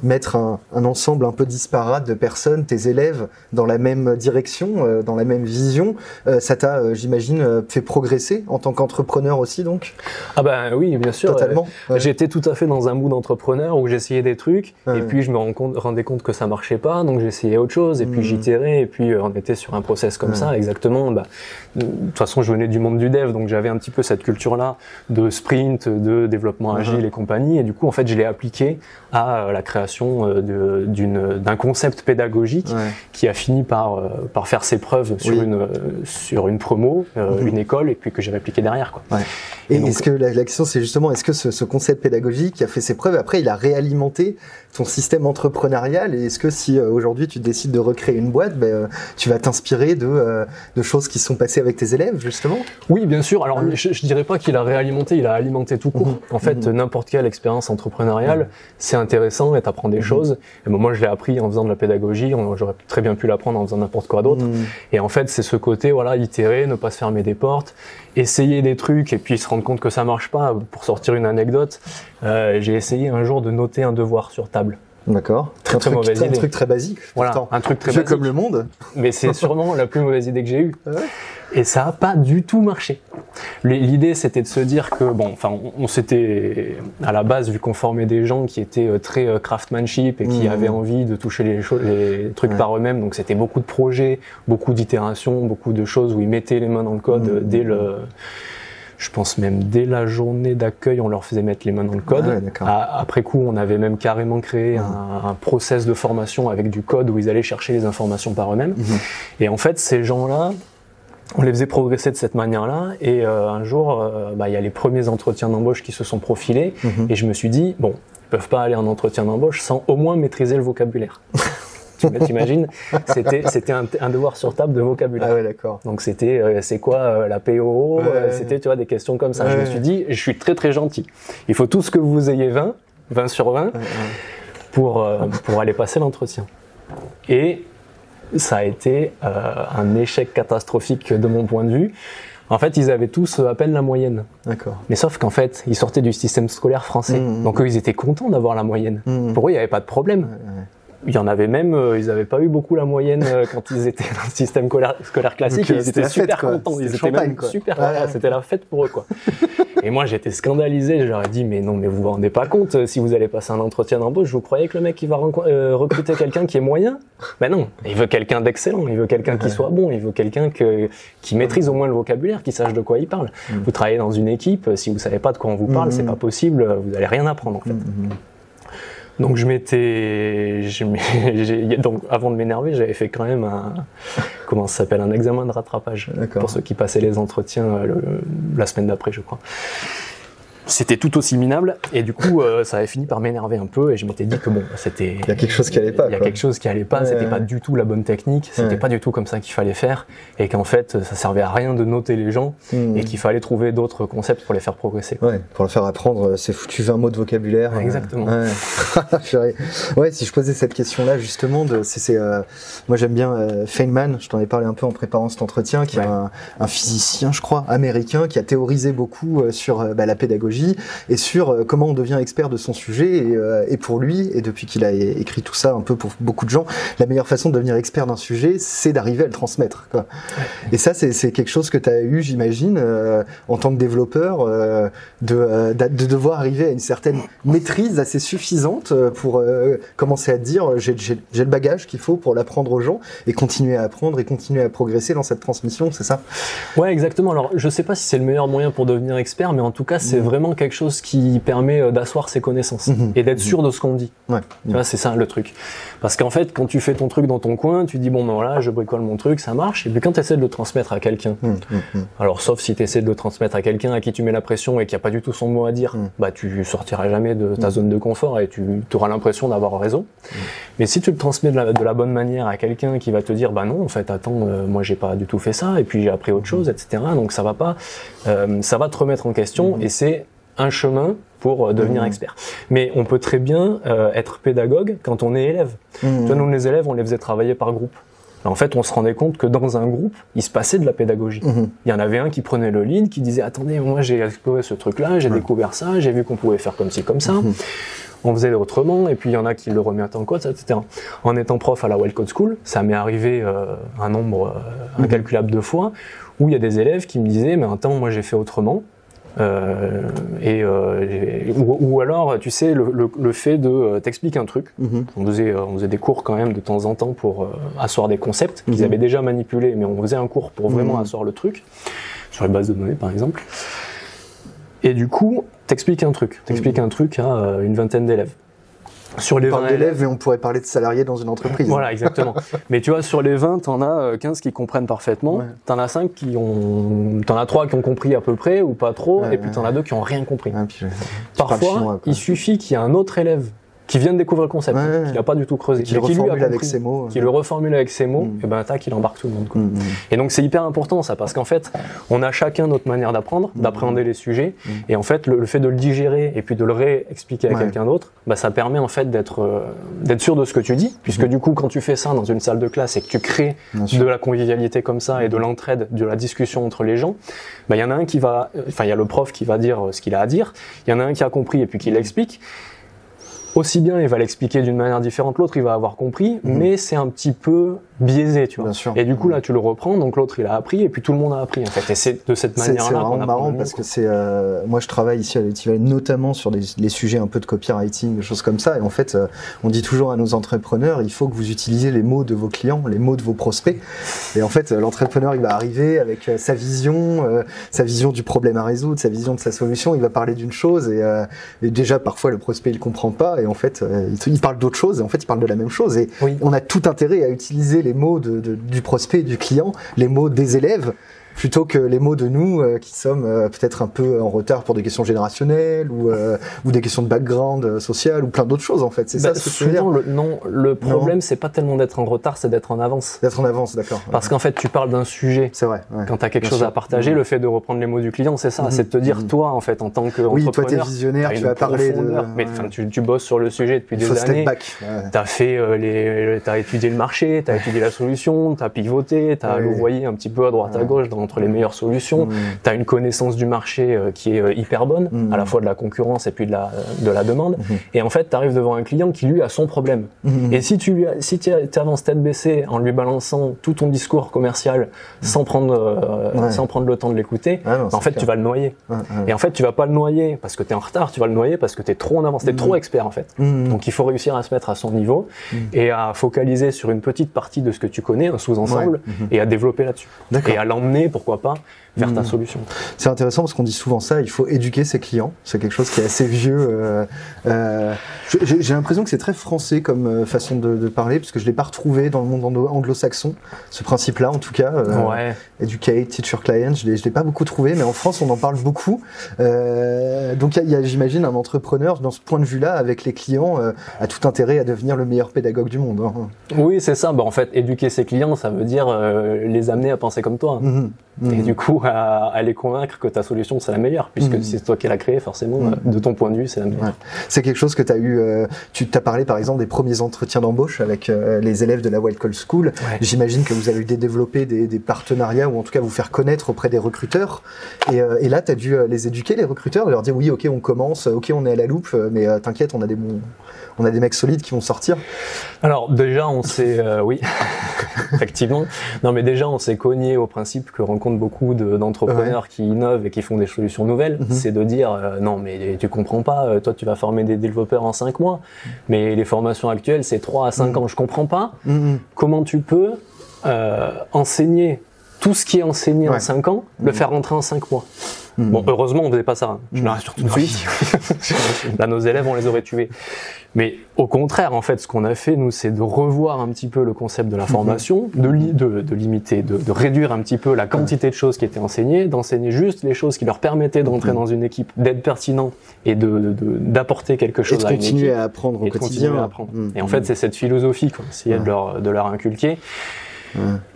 mettre un, un, ensemble un peu disparate de personnes, tes élèves, dans la même direction, dans la même vision, ça t'a, j'imagine, fait progresser en tant qu'entrepreneur aussi, donc? Ah ben oui, bien sûr. Totalement. J'étais tout à fait dans un mood d'entrepreneur où j'essayais des trucs, et puis je me rendais compte que ça marchait pas, donc j'essayais autre chose, et puis mmh. j'itérais, et puis on était sur un process comme ça, exactement. Bah, de toute façon, je venais du monde du dev, donc j'avais un petit peu cette culture-là de sprint, de développement uh-huh. agile et compagnie, et du coup, en fait, je l'ai appliqué à euh, la création euh, d'un concept pédagogique qui a fini par, euh, par faire ses preuves sur, une, sur une promo, mmh. une école, et puis que j'ai répliqué derrière. Quoi. Ouais. Et, est-ce que la, question, c'est justement, est-ce que ce, ce, concept pédagogique qui a fait ses preuves, après, il a réalimenté ton système entrepreneurial Et est-ce que si aujourd'hui tu décides de recréer une boîte, ben, tu vas t'inspirer de, de choses qui sont passées avec tes élèves, justement Oui, bien sûr. Alors, je, je dirais pas qu'il a réalimenté, il a alimenté tout court. Mmh. En fait, mmh. n'importe quelle expérience entrepreneuriale, c'est intéressant et t'apprends des mhm. choses. Et moi, je l'ai appris en faisant de la pédagogie. J'aurais très bien pu l'apprendre en faisant n'importe quoi d'autre. Mhm. Et en fait, c'est ce côté, voilà, itérer, ne pas se fermer des portes, essayer des trucs et puis se rendre compte que ça marche pas. Pour sortir une anecdote, euh, j'ai essayé un jour de noter un devoir sur table. D'accord. Très, très, mauvaise idée. Un truc très basique. Voilà, un truc très basique. comme le monde. Mais c'est sûrement la plus mauvaise idée que j'ai eue. Ah et ça n'a pas du tout marché. L'idée, c'était de se dire que, bon, enfin, on, s'était à la base vu qu'on formait des gens qui étaient euh, très euh, craftsmanship et qui mmh. avaient envie de toucher les, les trucs par eux-mêmes. Donc, c'était beaucoup de projets, beaucoup d'itérations, beaucoup de choses où ils mettaient les mains dans le code mmh. dès le je pense même dès la journée d'accueil, on leur faisait mettre les mains dans le code. après coup, on avait même carrément créé un, process de formation avec du code où ils allaient chercher les informations par eux-mêmes. Mmh. Et en fait, ces gens-là, on les faisait progresser de cette manière-là. Et euh, un jour, euh, bah, il y a les premiers entretiens d'embauche qui se sont profilés. Mhm. Et je me suis dit, bon, ils peuvent pas aller en entretien d'embauche sans au moins maîtriser le vocabulaire. tu t'imagines C'était c'était un, devoir sur table de vocabulaire. Ah ouais, d'accord. Donc c'était euh, c'est quoi la PO C'était tu vois des questions comme ça. Je me suis dit, je suis très très gentil. Il faut tout ce que vous ayez 20, 20 sur 20 pour pour aller passer l'entretien. Et ça a été euh, un échec catastrophique de mon point de vue. En fait, ils avaient tous à peine la moyenne. D'accord. Mais sauf qu'en fait, ils sortaient du système scolaire français. Mmh, mmh. Donc eux, ils étaient contents d'avoir la moyenne. Mmh. Pour eux, il n'y avait pas de problème. Il y en avait même, euh, ils n'avaient pas eu beaucoup la moyenne euh, quand ils étaient dans le système scolaire, classique. ils étaient super contents. Ils étaient même super. C'était la fête pour eux, quoi. et moi, j'étais scandalisé. Je leur ai dit, mais non, mais vous vous rendez pas compte euh, si vous allez passer un entretien d'embauche, vous croyez que le mec il va recruter quelqu'un qui est moyen? Ben non, il veut quelqu'un d'excellent. Il veut quelqu'un qui soit bon. Il veut quelqu'un que qui maîtrise au moins le vocabulaire, qui sache de quoi il parle. Mm. Vous travaillez dans une équipe, si vous savez pas de quoi on vous parle, c'est mm. pas possible. Vous allez rien apprendre en fait. Mm, donc je m'étais, donc avant de m'énerver, j'avais fait quand même un, comment ça s'appelle, un examen de rattrapage. Pour ceux qui passaient les entretiens euh, la semaine d'après, je crois c'était tout aussi minable et du coup euh, ça avait fini par m'énerver un peu et je m'étais dit que bon c'était il y a quelque chose qui allait pas il y a quelque chose qui allait pas c'était pas du tout la bonne technique c'était pas du tout comme ça qu'il fallait faire et qu'en fait ça servait à rien de noter les gens hmm. et qu'il fallait trouver d'autres concepts pour les faire progresser ouais pour le faire apprendre c'est foutu 20 mots de vocabulaire. Exactement. Ouais. si je posais cette question là justement de c'est euh, moi j'aime bien euh, Feynman je t'en ai parlé un peu en préparant cet entretien qui est un, un, physicien je crois américain qui a théorisé beaucoup euh, sur bah, la pédagogie et sur euh, comment on devient expert de son sujet. Euh, et, pour lui, et depuis qu'il a écrit tout ça un peu pour beaucoup de gens, la meilleure façon de devenir expert d'un sujet, c'est d'arriver à le transmettre. Quoi. Et ça, c'est quelque chose que tu as eu, j'imagine, euh, en tant que développeur, de, de, devoir arriver à une certaine maîtrise assez suffisante pour commencer à dire j'ai le bagage qu'il faut pour l'apprendre aux gens et continuer à apprendre et continuer à progresser dans cette transmission, c'est ça? Ouais, exactement. Alors, je sais pas si c'est le meilleur moyen pour devenir expert, mais en tout cas, c'est mmh. vraiment quelque chose qui permet euh, d'asseoir ses connaissances mhm. et d'être sûr de ce qu'on dit. Ouais. Tu vois, c'est ça le truc. Parce qu'en fait, quand tu fais ton truc dans ton coin, tu dis bon ben voilà, je bricole mon truc, ça marche. Et puis quand tu essaies de le transmettre à quelqu'un, mhm, mhm, alors sauf si tu essaies de le transmettre à quelqu'un à qui tu mets la pression et qui a pas du tout son mot à dire, bah tu sortiras jamais de ta zone de confort et tu auras l'impression d'avoir raison. Mais si tu le transmets de la, bonne manière à quelqu'un qui va te dire bah non, en fait attends, euh, moi j'ai pas du tout fait ça et puis j'ai appris autre chose, etc. Donc ça va pas, euh, ça va te remettre en question et c'est un chemin pour euh, devenir mmh. expert. Mais on peut très bien euh, être pédagogue quand on est élève. Mmh. nous, les élèves, on les faisait travailler par groupe. En fait, on se rendait compte que dans un groupe, il se passait de la pédagogie. Mhm. Il y en avait un qui prenait le lead, qui disait Attendez, moi j'ai exploré ce truc-là, j'ai découvert ça, j'ai vu qu'on pouvait faire comme ci, comme ça. On faisait autrement, et puis il y en a qui le remettent en code, etc. En étant prof à la Wild Code School, ça m'est arrivé euh, un nombre euh, incalculable de fois où il y a des élèves qui me disaient Mais attends, moi j'ai fait autrement. Euh, et, euh, ou, ou alors, tu sais, le, le, le fait de euh, t'expliquer un truc. Mhm. On faisait, euh, on faisait des cours quand même de temps en temps pour asseoir des concepts qu'ils Mhm. avaient déjà manipulés, mais on faisait un cours pour vraiment Mhm. asseoir le truc, sur les bases de données par exemple. Et du coup, t'expliques un truc, t'expliques un truc à une vingtaine d'élèves. Sur les On parle 20 d'élèves et on pourrait parler de salariés dans une entreprise. voilà, exactement. Mais tu vois, sur les 20, t'en as euh, 15 qui comprennent parfaitement. Ouais. T'en as 5 qui ont. T'en as 3 qui ont compris à peu près ou pas trop. Ouais, et puis t'en as 2 qui ont rien compris. Puis, parles Parfois, chinois, il suffit qu'il y ait un autre élève qui vient de découvrir le concept, Ouais, ouais. qui n'a pas du tout creusé, Qui le reformule avec ses mots. qui le reformule avec ses mots, Mm. et ben tac, il embarque tout le monde. quoi. Mhm. Et donc c'est hyper important ça, parce qu'en fait, on a chacun notre manière d'apprendre, Mm. d'appréhender les sujets, Mm. et en fait, le, le fait de le digérer et puis de le réexpliquer à quelqu'un d'autre, bah, ça permet en fait d'être euh, d'être sûr de ce que tu dis, puisque du coup, quand tu fais ça dans une salle de classe et que tu crées de la convivialité comme ça et de l'entraide, de la discussion entre les gens, bah, il y en a un qui va, enfin, il y a le prof qui va dire euh, ce qu'il a à dire, il y en a un qui a compris et puis qui l'explique. Aussi bien, il va l'expliquer d'une manière différente, l'autre il va avoir compris, Mhm. mais c'est un petit peu biaisé, tu vois. Bien sûr. Et du coup, là, tu le reprends, donc l'autre il a appris et puis tout le monde a appris en fait. Et c'est de cette C'est c'est manière-là qu'on vraiment marrant parce que c'est euh, moi je travaille ici à l'Etival notamment sur des, les sujets un peu de copywriting, des choses comme ça. Et en fait, euh, on dit toujours à nos entrepreneurs, il faut que vous utilisiez les mots de vos clients, les mots de vos prospects. Et en fait, euh, l'entrepreneur il va arriver avec euh, sa vision, euh, sa vision du problème à résoudre, sa vision de sa solution. Il va parler d'une chose et, euh, et déjà parfois le prospect il comprend pas et en fait euh, il, il parle d'autre chose et en fait il parle de la même chose. Et Oui. on a tout intérêt à utiliser les mots de, de- du prospect, du client, les mots des élèves, plutôt que les mots de nous euh, qui sommes euh, peut-être un peu en retard pour des questions générationnelles ou, euh, ou des questions de background social ou plein d'autres choses en fait. C'est Bah, ça ce que tu veux dire souvent, le, non, le problème, c'est pas tellement d'être en retard, c'est d'être en avance. D'être en avance, d'accord. Parce qu'en fait, tu parles d'un sujet. C'est vrai. ouais. Quand tu as quelque Bien chose sûr. à partager, Mhm. le fait de reprendre les mots du client, c'est ça, Mhm. c'est de te dire, Mhm. toi, en fait, en tant Oui, toi qu'entrepreneur, t'es visionnaire, tu vas parler de. Mais ouais. tu, tu bosses sur le sujet depuis des années. ouais. T'as fait euh, les, t'as étudié le marché, t'as étudié la solution, t'as pivoté, t'as Ouais. louvoyé un petit peu à droite à gauche dans, entre les meilleures solutions. Mhm. T'as une connaissance du marché euh, qui est euh, hyper bonne, Mhm. à la fois de la concurrence et puis de la, de la demande. Mhm. Et en fait, t'arrives devant un client qui lui a son problème. Mhm. Et si tu lui as- si tu avances tête baissée en lui balançant tout ton discours commercial sans prendre euh, Ouais. sans prendre le temps de l'écouter, Ah non, en fait clair. tu vas le noyer. Ouais, ouais. Et en fait tu vas pas le noyer parce que tu es en retard, tu vas le noyer parce que tu es trop en avance, tu es trop expert en fait. Donc il faut réussir à se mettre à son niveau et à focaliser sur une petite partie de ce que tu connais, un sous-ensemble, et à développer là-dessus. Et à l'emmener, pourquoi pas, vers ta solution. C'est intéressant parce qu'on dit souvent ça, il faut éduquer ses clients. C'est quelque chose qui est assez vieux. euh, euh, j'ai l'impression que c'est très français comme euh, façon de, de parler, parce que je l'ai pas retrouvé dans le monde anglo- anglo-saxon, ce principe-là en tout cas. euh, ouais. Educate, teach your client, je je l'ai pas beaucoup trouvé, mais en France on en parle beaucoup. Donc il y a- il y a, j'imagine, un entrepreneur dans ce point de vue-là, avec les clients, a tout intérêt à devenir le meilleur pédagogue du monde. hein. Oui, c'est ça. Bah, en fait, éduquer ses clients, ça veut dire les amener à penser comme toi. Mhm. Et Mhm. du coup, à, à les convaincre que ta solution, c'est la meilleure, puisque Mhm. c'est toi qui l'as créée, forcément, Mhm. euh, de ton point de vue, c'est la meilleure. Ouais. C'est quelque chose que tu as eu. euh, tu t'as parlé par exemple des premiers entretiens d'embauche avec euh, les élèves de la Wild Call School. Ouais. J'imagine que vous avez eu des développé des, des partenariats ou en tout cas vous faire connaître auprès des recruteurs. Et, euh, et là, tu as dû euh, les éduquer, les recruteurs, leur dire oui, ok, on commence, ok, on est à la loupe, mais t'inquiète, on a des bons, on a des mecs solides qui vont sortir. Alors, déjà, on s'est, euh, oui, effectivement. Non, mais déjà, on s'est cogné au principe que rencontre beaucoup de- d'entrepreneurs qui innovent et qui font des solutions nouvelles. Mhm. C'est de dire, euh, non, mais tu comprends pas, euh, toi, tu vas former des développeurs en 5 mois, mais les formations actuelles, c'est 3 à 5 Mhm. ans. Je comprends pas. Mhm. Comment tu peux euh, enseigner tout ce qui est enseigné Ouais. en 5 ans, le faire rentrer en 5 mois Mhm. Bon, heureusement, on faisait pas ça. hein. Je Mhm. le rassure tout de suite. Là, nos élèves, on les aurait tués. Mais au contraire, en fait, ce qu'on a fait, nous, c'est de revoir un petit peu le concept de la formation, de, li- de, de limiter, de, de réduire un petit peu la quantité de choses qui étaient enseignées, d'enseigner juste les choses qui leur permettaient d'entrer Mhm. dans une équipe, d'être pertinent et de, de- d'apporter quelque Et chose de à une continuer équipe. à apprendre au et de quotidien. continuer à apprendre. Mhm. Et en fait, c'est cette philosophie qu'on essayait de, leur, de leur inculquer.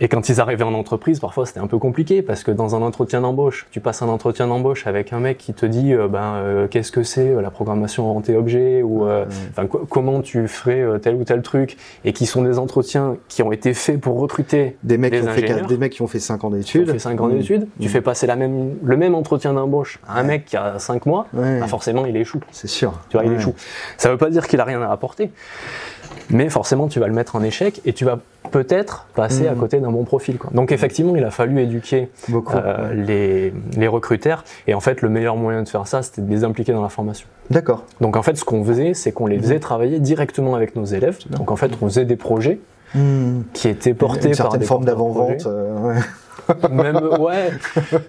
Et quand ils arrivaient en entreprise, parfois c'était un peu compliqué parce que dans un entretien d'embauche, tu passes un entretien d'embauche avec un mec qui te dit euh, ben euh, qu'est-ce que c'est euh, la programmation orientée objet ou enfin comment tu ferais tel ou tel truc et qui sont des entretiens qui ont été faits pour recruter des mecs qui ont fait des mecs qui ont fait 5 ans d'études. Fait 5 ans mmh. d'études, tu mmh. fais passer la même le même entretien d'embauche à un mec qui a 5 mois, ben, forcément il échoue. C'est sûr. Tu vois, il échoue. Ça veut pas dire qu'il a rien à apporter mais forcément tu vas le mettre en échec et tu vas peut-être passer à mm. côté d'un bon profil. Quoi. Donc effectivement, il a fallu éduquer euh, les, les, recruteurs et en fait le meilleur moyen de faire ça, c'était de les impliquer dans la formation. D'accord. Donc en fait, ce qu'on faisait, c'est qu'on les faisait mm. travailler directement avec nos élèves. Donc en fait, on faisait des projets mm. qui étaient portés Une par des forme d'avant-vente. Euh, même ouais.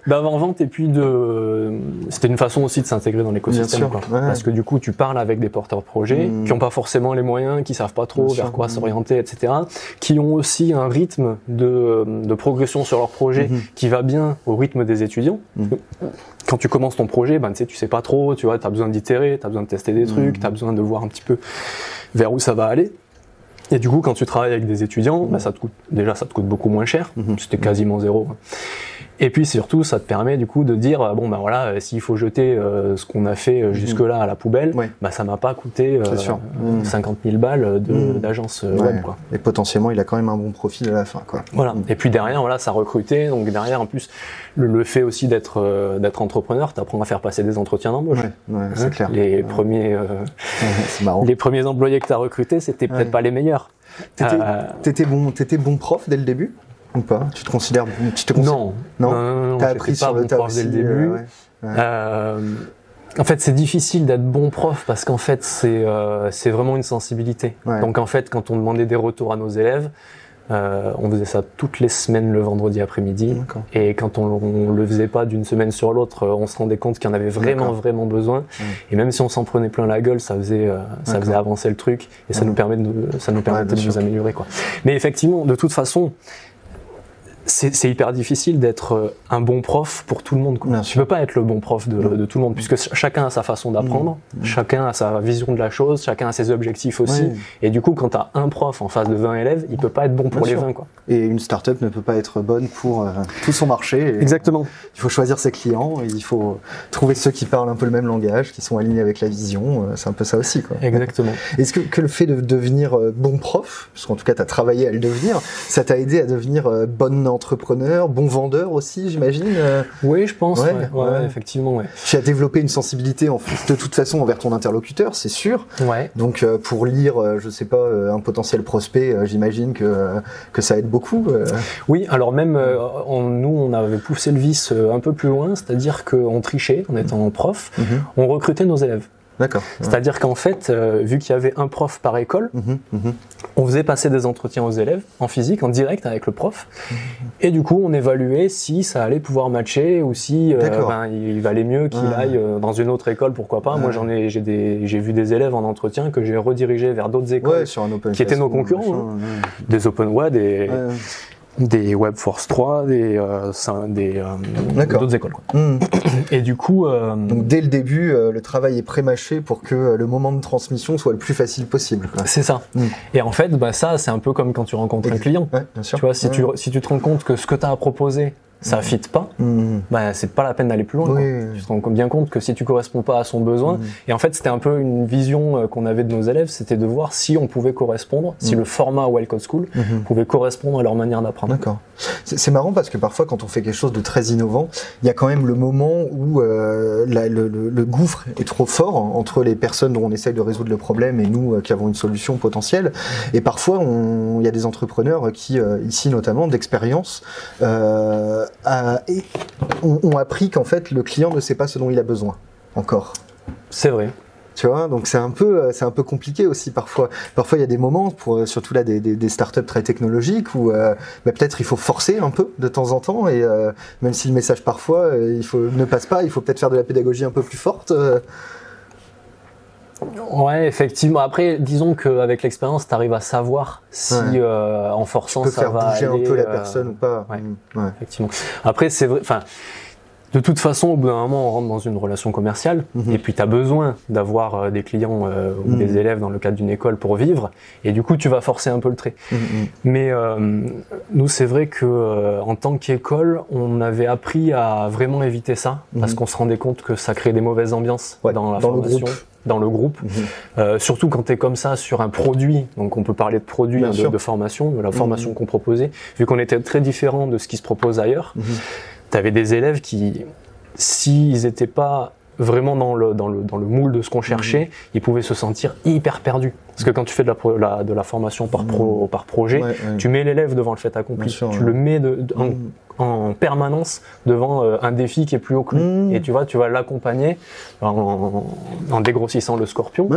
D'avant vente et puis de c'était une façon aussi de s'intégrer dans l'écosystème parce que du coup tu parles avec des porteurs de projets mmh. qui n'ont pas forcément les moyens qui savent pas trop vers quoi s'orienter etc qui ont aussi un rythme de, de progression sur leur projet mmh. qui va bien au rythme des étudiants. Mmh. quand tu commences ton projet ben tu sais tu sais pas trop tu vois tu as besoin d'itérer tu as besoin de tester des trucs tu as besoin de voir un petit peu vers où ça va aller et du coup, quand tu travailles avec des étudiants, bah, ça te coûte, déjà, ça te coûte beaucoup moins cher. Mhm. C'était quasiment zéro. Et puis surtout, ça te permet du coup de dire euh, bon ben voilà, euh, s'il faut jeter euh, ce qu'on a fait mhm. jusque là à la poubelle, bah ça m'a pas coûté 50 000 balles mhm. d'agence web quoi. Et potentiellement, il a quand même un bon profil à la fin quoi. Voilà. Et puis derrière, voilà, ça recrutait. Donc derrière, en plus, le, fait aussi d'être d'être entrepreneur, t'apprends à faire passer des entretiens d'embauche. Ouais, c'est hein clair. Les premiers les premiers employés que t'as recrutés, c'était peut-être pas les meilleurs. T'étais bon, étais bon prof dès le début? Ou pas Tu te considères, tu te non. non, non, T'as appris sur le tas dès le début. Euh, euh, en fait, c'est difficile d'être bon prof parce qu'en fait, c'est euh, c'est vraiment une sensibilité. Donc en fait, quand on demandait des retours à nos élèves, euh, on faisait ça toutes les semaines le vendredi après-midi. Et quand on, on, le faisait pas d'une semaine sur l'autre, euh, on se rendait compte qu'il y en avait vraiment, vraiment besoin. Et même si on s'en prenait plein la gueule, ça faisait, euh, ça faisait avancer le truc et ça nous permet de, ça nous permettait de nous améliorer, quoi. Mais effectivement, de toute façon, c'est hyper difficile d'être euh, un bon prof pour tout le monde. Quoi. Tu peux pas être le bon prof de, de tout le monde, puisque chacun a sa façon d'apprendre, mmh. Chacun a sa vision de la chose, chacun a ses objectifs aussi. Et du coup, quand tu as un prof en face de 20 élèves, il peut pas être bon pour les 20. Quoi. Et une startup ne peut pas être bonne pour euh, tout son marché. Exactement. Il faut choisir ses clients, il faut trouver ceux qui parlent un peu le même langage, qui sont alignés avec la vision. Euh, c'est un peu ça aussi. Quoi. Exactement. Est-ce que, que, le fait de devenir bon prof, parce qu'en tout cas tu as travaillé à le devenir, ça t'a aidé à devenir bonne entrepreneur, bon vendeur aussi, j'imagine euh. Oui, je pense, ouais, ouais, effectivement. Tu as développé une sensibilité en, de toute façon envers ton interlocuteur, c'est sûr. Ouais. Donc euh, pour lire, euh, je sais pas, un potentiel prospect, j'imagine que, que ça aide beaucoup. Oui, alors même nous, on avait poussé le vice un peu plus loin, c'est-à-dire qu'on trichait en étant prof, mhm. on recrutait nos élèves. D'accord. C'est-à-dire qu'en fait, euh, vu qu'il y avait un prof par école, mhm, mhm. on faisait passer des entretiens aux élèves en physique, en direct avec le prof, mhm. et du coup, on évaluait si ça allait pouvoir matcher ou si euh, ben, il valait mieux qu'il aille euh, dans une autre école, pourquoi pas. Moi, j'en ai, j'ai des, j'ai vu des élèves en entretien que j'ai redirigés vers d'autres écoles sur un open qui étaient nos concurrents, hein. des open web, des des WebForce 3, des, euh, des euh, d'autres écoles. Quoi. Hmm. Et du coup, euh, donc dès le début, euh, le travail est prémâché pour que le moment de transmission soit le plus facile possible. C'est ça. Hmm. Et en fait, bah ça, c'est un peu comme quand tu rencontres un client. Ouais, bien sûr. Tu vois, si tu si tu te rends compte que ce que tu as à proposer ça fit pas, mmh. bah, c'est pas la peine d'aller plus loin. Tu te rends bien compte que si tu corresponds pas à son besoin, mmh. et en fait c'était un peu une vision euh, qu'on avait de nos élèves, c'était de voir si on pouvait correspondre, si mmh. le format Wild Code School pouvait correspondre à leur manière d'apprendre. D'accord. C'est marrant parce que parfois quand on fait quelque chose de très innovant, il y a quand même le moment où euh, la, le, le, gouffre est trop fort entre les personnes dont on essaye de résoudre le problème et nous euh, qui avons une solution potentielle. Et parfois il y a des entrepreneurs qui, euh, ici notamment, d'expérience, euh, et ont, appris qu'en fait le client ne sait pas ce dont il a besoin encore. C'est vrai. Tu vois, donc c'est un peu, euh, c'est un peu compliqué aussi parfois. Parfois il y a des moments, pour euh, surtout là des, des, startups très technologiques, où euh, bah, peut-être il faut forcer un peu de temps en temps, et même si le message parfois il faut ne passe pas, il faut peut-être faire de la pédagogie un peu plus forte. Ouais, effectivement. Après, disons qu'avec l'expérience, tu arrives à savoir si en forçant tu peux ça faire va bouger un peu la personne ou pas. Ouais. Mm, ouais. Effectivement. Après, c'est vrai. Enfin, de toute façon, au bout d'un moment, on rentre dans une relation commerciale, Mhm. et puis tu as besoin d'avoir euh, des clients euh, ou des élèves dans le cadre d'une école pour vivre, et du coup, tu vas forcer un peu le trait. Mais euh, nous, c'est vrai que euh, en tant qu'école, on avait appris à vraiment éviter ça, parce qu'on se rendait compte que ça crée des mauvaises ambiances dans la dans le formation. groupe. Dans le groupe, Mhm. Euh, surtout quand tu es comme ça sur un produit, donc on peut parler de produit, hein, de, formation, de la formation Mhm. qu'on proposait, vu qu'on était très différent de ce qui se propose ailleurs, Mhm. tu avais des élèves qui, s'ils n'étaient pas vraiment dans le, dans, le, dans le moule de ce qu'on cherchait, Mhm. ils pouvaient se sentir hyper perdus. Parce que quand tu fais de la, pro- la- de la formation par, pro, par projet, Mhm. Ouais, ouais. tu mets l'élève devant le fait accompli, sûr, tu ouais. le mets de- de- en, Mhm. en permanence devant euh, un défi qui est plus haut que lui. Mhm. Et tu vois, tu vas l'accompagner en, en dégrossissant le scorpion,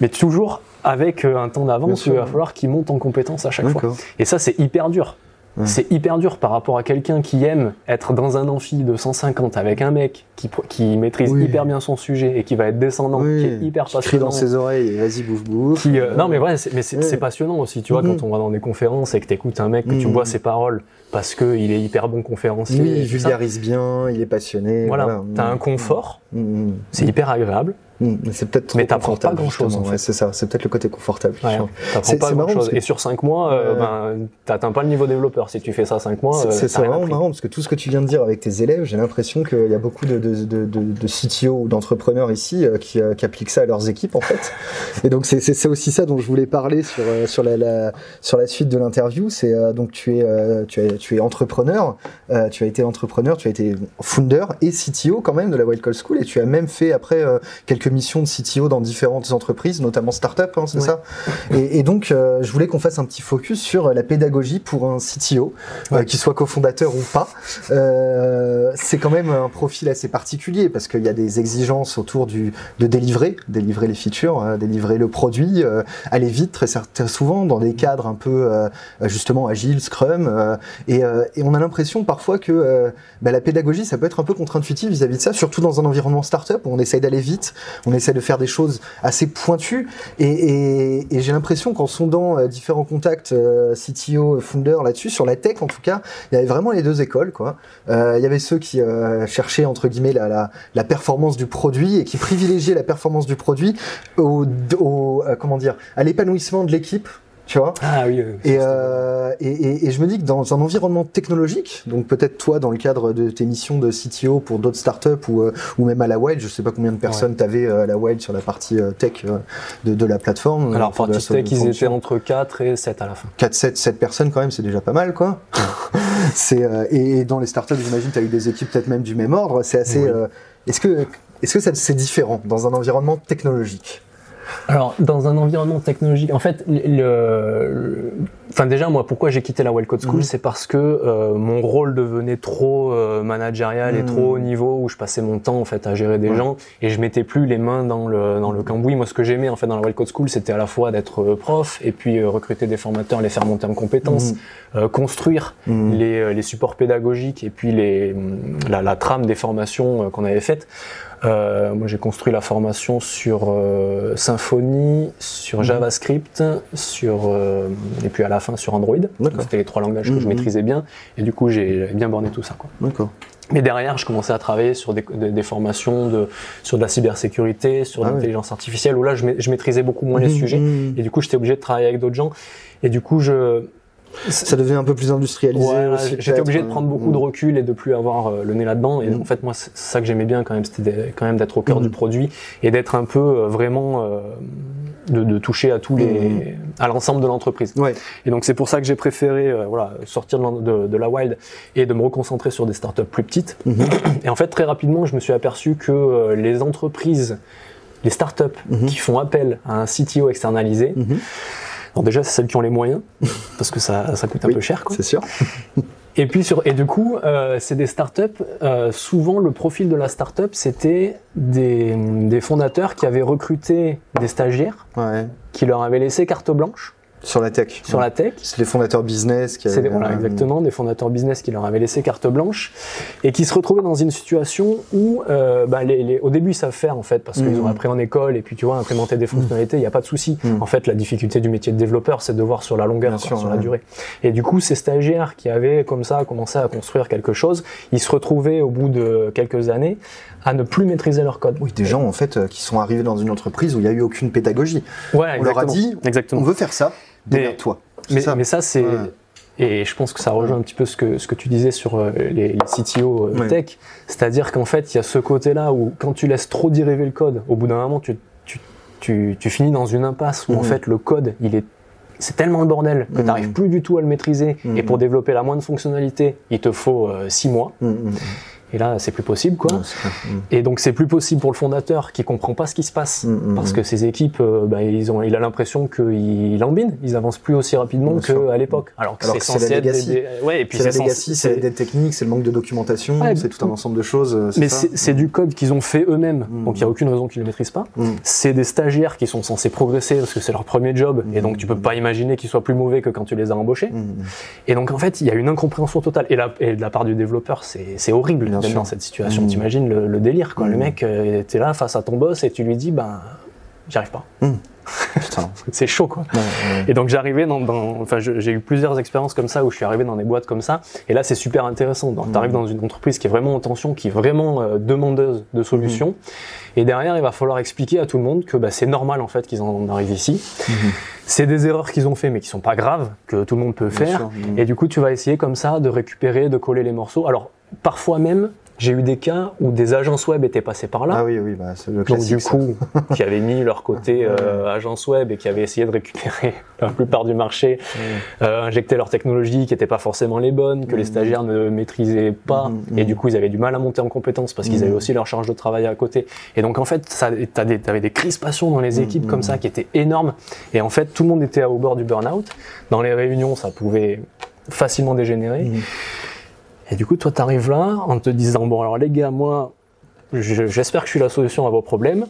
mais toujours avec euh, un temps d'avance il va falloir qu'il monte en compétence à chaque fois. Et ça, c'est hyper dur. C'est hyper dur par rapport à quelqu'un qui aime être dans un amphi de 150 avec un mec qui, qui maîtrise Oui. hyper bien son sujet et qui va être descendant, Oui. qui est hyper Qui passionnant. dans ses oreilles, vas-y, bouffe, bouffe. qui, euh, non mais ouais, c'est, mais c'est, Ouais. passionnant aussi, tu vois, quand on va dans des conférences et que t'écoutes un mec, que tu Mhm. vois ses paroles parce qu'il est hyper bon conférencier. Oui, il vulgarise bien, il est passionné. Voilà, t'as un confort, Mhm. c'est hyper agréable. Mais c'est peut-être trop Mais t'apprends pas grand-chose, en fait. Ouais, c'est ça, c'est peut-être le côté confortable. ouais, t'apprends pas c'est marrant grand chose. parce que- Et sur 5 mois, euh, Ouais. ben, t'atteins pas le niveau développeur. Si tu fais ça 5 mois, C'est- euh, vraiment appris. marrant parce que tout ce que tu viens de dire avec tes élèves, j'ai l'impression qu'il y a beaucoup de, de, de, de, CTO ou d'entrepreneurs ici euh, qui, euh, qui appliquent ça à leurs équipes en fait. Et donc c'est- aussi ça dont je voulais parler sur, euh, sur, la, la, sur la suite de l'interview. C'est euh, donc tu es, euh, tu, es, tu es entrepreneur, euh, tu as été entrepreneur, tu as été founder et CTO quand même de la Wild Call School et tu as même fait après euh, quelques missions de CTO dans différentes entreprises, notamment start-up, hein, c'est Ouais. ça? Et, et donc, euh, je voulais qu'on fasse un petit focus sur la pédagogie pour un CTO, Ouais. qu'il soit cofondateur ou pas. C'est quand même un profil assez particulier parce qu'il y a des exigences autour du, de délivrer, délivrer les features, délivrer le produit, aller vite très, souvent dans des cadres un peu justement agile, Scrum. Et, euh, et on a l'impression parfois que euh, bah, la pédagogie, ça peut être un peu contre-intuitif vis-à-vis de ça, surtout dans un environnement startup où on essaye d'aller vite, on essaie de faire des choses assez pointues. Et, et- et j'ai l'impression qu'en sondant euh, différents contacts euh, CTO, founder là-dessus, sur la tech en tout cas, il y avait vraiment les deux écoles. Quoi. Euh, il y avait ceux qui euh, cherchaient entre guillemets la, la, la performance du produit et qui privilégiaient la performance du produit au, au comment dire à l'épanouissement de l'équipe. Tu vois Ah oui. euh, et, euh, et, et, et je me dis que dans un environnement technologique, donc peut-être toi dans le cadre de tes missions de CTO pour d'autres startups ou, euh, ou même à la Wild, je sais pas combien de personnes t'avais tu avais à la Wild sur la partie euh, tech euh, de, de la plateforme. Alors, enfin, partie tech, ils étaient entre 4 et 7 à la fin. 4, 7, 7 personnes quand même, c'est déjà pas mal quoi. c'est, euh, et, dans les startups, j'imagine tu as eu des équipes peut-être même du même ordre. C'est assez. Oui. euh, est-ce que, est-ce que c'est différent dans un environnement technologique? Alors, dans un environnement technologique, en fait, le, enfin déjà moi, pourquoi j'ai quitté la Wild Code School, Mhm. c'est parce que euh, mon rôle devenait trop euh, managérial et Mhm. trop haut niveau, où je passais mon temps en fait à gérer des Ouais. gens et je mettais plus les mains dans le dans le cambouis. Moi, ce que j'aimais en fait dans la Wild Code School, c'était à la fois d'être euh, prof et puis euh, recruter des formateurs, les faire monter en compétences, euh, construire Mhm. les, les supports pédagogiques et puis les, la, la trame des formations qu'on avait faites. Euh, moi, j'ai construit la formation sur euh, Symfony, sur Mhm. JavaScript, sur euh, et puis à la fin sur Android. C'était les trois langages que je Mhm. maîtrisais bien. Et du coup, j'ai bien borné tout ça. D'accord. Mais derrière, je commençais à travailler sur des, des- des formations de, sur de la cybersécurité, sur Ah l'intelligence artificielle, où là, je, ma- je maîtrisais beaucoup moins les Mhm. sujets. Et du coup, j'étais obligé de travailler avec d'autres gens. Et du coup, je, Ça devient un peu plus industrialisé. j'étais obligé de hein. prendre beaucoup de recul et de plus avoir euh, le nez là-dedans. Et Mm. en fait, moi, c'est ça que j'aimais bien quand même, c'était quand même d'être au cœur Mm. du produit et d'être un peu euh, vraiment euh, de, de toucher à tous les, Mm. à l'ensemble de l'entreprise. Ouais. Et donc c'est pour ça que j'ai préféré euh, voilà sortir de, de, de la wild et de me reconcentrer sur des startups plus petites. Mhm. Et en fait, très rapidement, je me suis aperçu que euh, les entreprises, les startups Mhm. qui font appel à un CTO externalisé, Mhm. Alors déjà c'est celles qui ont les moyens parce que ça, ça coûte un Oui, peu cher. Quoi. C'est sûr. Et puis sur et du coup, euh, c'est des startups. Euh, souvent, le profil de la startup, c'était des, des fondateurs qui avaient recruté des stagiaires, Ouais. qui leur avaient laissé carte blanche Sur la tech. Sur la tech. C'est les fondateurs business qui avaient, voilà, exactement, des fondateurs business qui leur avaient laissé carte blanche et qui se retrouvaient dans une situation où, euh, bah, les, les, au début, ils savent faire en fait parce qu'ils ont mmh. appris en école et puis tu vois implémenter des fonctionnalités, il n'y a pas de souci. Mmh. En fait, la difficulté du métier de développeur, c'est de voir sur la longueur, sur la durée. Et du coup, ces stagiaires qui avaient comme ça commencé à construire quelque chose, ils se retrouvaient au bout de quelques années à ne plus maîtriser leur code. Oui, des gens en fait euh, qui sont arrivés dans une entreprise où il n'y a eu aucune pédagogie. Ouais, on leur a dit, exactement. on veut faire ça, toi. Mais, mais, ça, c'est. Et je pense que ça rejoint un petit peu ce que, ce que tu disais sur euh, les, les CTO euh, tech. C'est-à-dire qu'en fait, il y a ce côté-là où quand tu laisses trop dériver le code, au bout d'un moment, tu, tu, tu, tu, finis dans une impasse où en mhm. fait le code, il est c'est tellement le bordel que tu n'arrives mhm. plus du tout à le maîtriser. Et pour mhm. développer la moindre fonctionnalité, il te faut euh, six mois. Et là, c'est plus possible, quoi. Mm. Et donc, c'est plus possible pour le fondateur qui comprend pas ce qui se passe, mm, mm, parce que ses équipes, euh, bah, ils ont, il a l'impression qu'ils lambinent, ils avancent plus aussi rapidement qu'à l'époque. Alors que c'est censé être des, ouais, et puis c'est c'est l'aide technique, c'est le manque de documentation, c'est tout un ensemble de choses. Euh, Mais c'est du code qu'ils ont fait eux-mêmes, donc il y a aucune raison qu'ils le maîtrisent pas. C'est des stagiaires qui sont censés progresser parce que c'est leur premier job, et donc tu peux pas imaginer qu'ils soient plus mauvais que quand tu les as embauchés. Et donc en fait, il y a une incompréhension totale. Et, et de la part du développeur, c'est horrible dans cette situation. Mmh. T'imagines le, délire, quoi. Le mmh. mec, euh, t'es là face à ton boss et tu lui dis, ben, j'y arrive pas. Mmh. c'est chaud, quoi. Et donc j'arrivais dans, dans, enfin, j'ai eu plusieurs expériences comme ça où je suis arrivé dans des boîtes comme ça. Et là, c'est super intéressant. Donc, t'arrives dans une entreprise qui est vraiment en tension, qui est vraiment euh, demandeuse de solutions. Et derrière, il va falloir expliquer à tout le monde que bah, c'est normal en fait qu'ils en arrivent ici. C'est des erreurs qu'ils ont fait, mais qui sont pas graves, que tout le monde peut faire. Et du coup, tu vas essayer comme ça de récupérer, de coller les morceaux. Alors, parfois même, j'ai eu des cas où des agences web étaient passées par là. Ah oui, oui, bah, c'est le Donc du coup, qui avaient mis leur côté euh, agence web et qui avaient essayé de récupérer la plupart du marché, euh, injecter leur technologie qui n'étaient pas forcément les bonnes, que les mm. stagiaires ne maîtrisaient pas, mm, et mm. du coup ils avaient du mal à monter en compétences parce qu'ils avaient aussi leur charge de travail à côté. Et donc en fait, ça, t'avais des crispations dans les équipes comme ça qui étaient énormes. Et en fait, tout le monde était au bord du burn-out. Dans les réunions, ça pouvait facilement dégénérer. Et du coup, toi, tu arrives là en te disant, bon, alors les gars, moi, j'espère que je suis la solution à vos problèmes,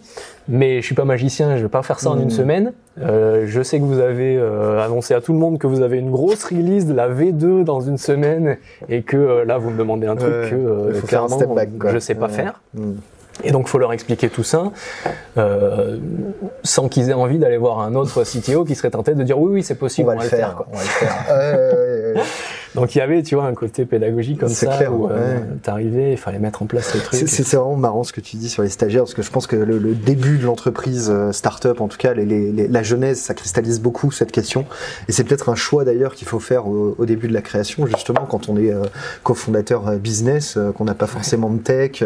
mais je suis pas magicien, je vais pas faire ça en une mmh. semaine. Euh, je sais que vous avez euh, annoncé à tout le monde que vous avez une grosse release de la V2 dans une semaine et que euh, là, vous me demandez un truc que euh, clairement, je sais pas faire. Mmh. Et donc, faut leur expliquer tout ça, euh, sans qu'ils aient envie d'aller voir un autre CTO qui serait tenté de dire oui, oui, c'est possible, on va, le faire. faire quoi. On va le faire. Donc il y avait, tu vois, un côté pédagogique comme ça clair, où euh, t'arrivais, il fallait mettre en place les trucs. C'est vraiment marrant ce que tu dis sur les stagiaires, parce que je pense que le, le début de l'entreprise euh, start-up, en tout cas, les, les, la genèse, ça cristallise beaucoup cette question. Et c'est peut-être un choix d'ailleurs qu'il faut faire au, au, début de la création, justement, quand on est euh, cofondateur euh, business, qu'on n'a pas forcément de tech,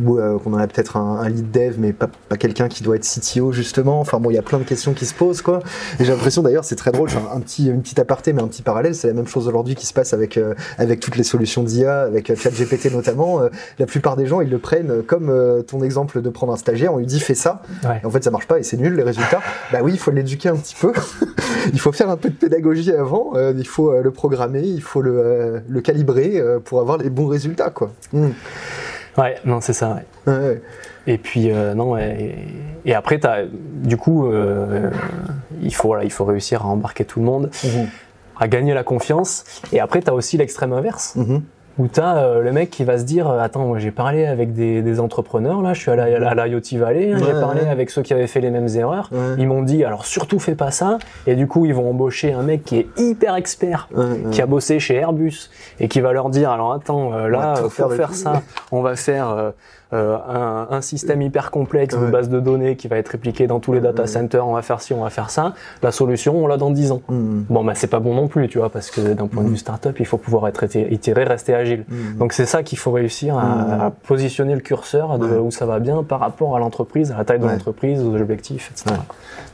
ou qu'on en a peut-être un, un, lead dev, mais pas, pas quelqu'un qui doit être CTO, justement. Enfin bon, il y a plein de questions qui se posent, quoi. Et j'ai l'impression d'ailleurs, c'est très drôle, un, un, petit, une petite aparté, mais un petit parallèle, c'est la même chose aujourd'hui qui se passe avec euh, avec toutes les solutions d'IA, avec euh, ChatGPT notamment. Euh, la plupart des gens, ils le prennent comme ton exemple de prendre un stagiaire. On lui dit fais ça. en fait, ça marche pas et c'est nul les résultats. bah oui, il faut l'éduquer un petit peu. il faut faire un peu de pédagogie avant. il faut le programmer, il faut le, le calibrer pour avoir les bons résultats, quoi. Hmm. Ouais, non, c'est ça. Ouais. Et puis non, et, et après, as, du coup, il faut voilà, il faut réussir à embarquer tout le monde. Mmh à gagner la confiance. Et après, tu as aussi l'extrême inverse. Mhm. Où tu as euh, le mec qui va se dire euh, Attends, moi j'ai parlé avec des, des, entrepreneurs, là, je suis à la, à IoT Valley, hein, j'ai parlé avec ceux qui avaient fait les mêmes erreurs. Ils m'ont dit Alors surtout fais pas ça. Et du coup, ils vont embaucher un mec qui est hyper expert, qui a bossé chez Airbus, et qui va leur dire Alors attends, euh, là, faut faire, faire ça. On va faire euh, un, un, système hyper complexe, une base de données qui va être répliquée dans tous les data centers, on va faire ci, on va faire ça. La solution, on l'a dans 10 ans. Mm. Bon, bah, c'est pas bon non plus, tu vois, parce que d'un point de mm. vue startup, il faut pouvoir être itéré, rester agile. Mm. Donc c'est ça qu'il faut réussir à, à, positionner le curseur de où ça va bien par rapport à l'entreprise, à la taille de l'entreprise, aux objectifs, etc.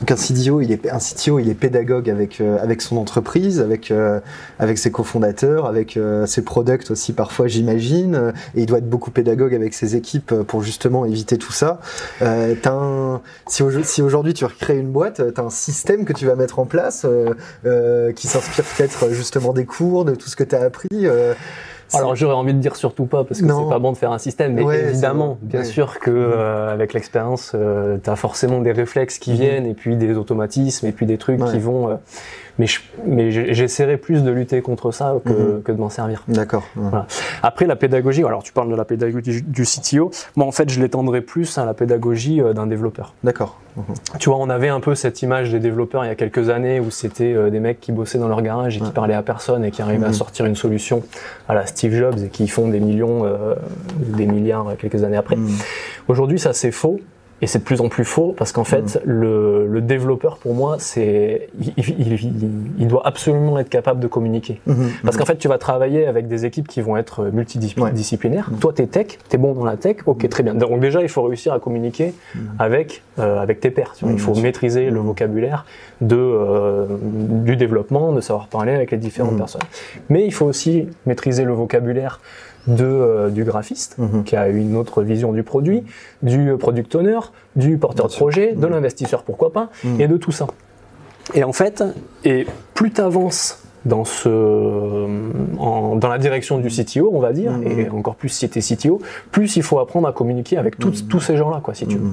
Donc un CTO, il est un CTO, il est pédagogue avec euh, avec son entreprise, avec euh, avec ses cofondateurs, avec ses products aussi parfois, j'imagine, et il doit être beaucoup pédagogue avec ses équipes euh, pour justement éviter tout ça. Euh, un, si, si aujourd'hui tu recrées une boîte, tu as un système que tu vas mettre en place euh, euh, qui s'inspire peut-être justement des cours, de tout ce que tu as appris. Euh, alors j'aurais envie de dire surtout pas parce que c'est pas bon de faire un système, mais évidemment, bien sûr que euh, avec l'expérience, euh, tu as forcément des réflexes qui mhm. viennent et puis des automatismes et puis des trucs qui vont mais mais j'essaierai plus de lutter contre ça que, mhm. que de m'en servir. D'accord. Après la pédagogie, alors tu parles de la pédagogie du CTO, moi en fait je l'étendrai plus à la pédagogie euh, d'un développeur. D'accord. Mhm. Tu vois, on avait un peu cette image des développeurs il y a quelques années où c'était euh, des mecs qui bossaient dans leur garage et qui parlaient à personne et qui arrivaient à mhm. sortir une solution à la Steve Jobs et qui font des millions, euh, des milliards quelques années après. Aujourd'hui, ça c'est faux. Et c'est de plus en plus faux parce qu'en fait, mm. le, le, développeur, pour moi, c'est il, il, il, doit absolument être capable de communiquer. Mm-hmm. Parce qu'en fait, tu vas travailler avec des équipes qui vont être multidisciplinaires. Mm. Toi, t'es tech, t'es bon dans la tech, ok, très bien. Donc déjà, il faut réussir à communiquer mm. avec euh, avec tes pairs. Il faut maîtriser le vocabulaire de euh, du développement, de savoir parler avec les différentes personnes. Mais il faut aussi maîtriser le vocabulaire de, euh, du graphiste, mhm. qui a une autre vision du produit, du product owner, du porteur de projet, de mhm. l'investisseur, pourquoi pas, mhm. et de tout ça. Et en fait, et plus tu avances dans, ce, en, dans la direction du CTO, on va dire, et encore plus si tu es CTO, plus il faut apprendre à communiquer avec tous ces gens-là, quoi, si tu veux.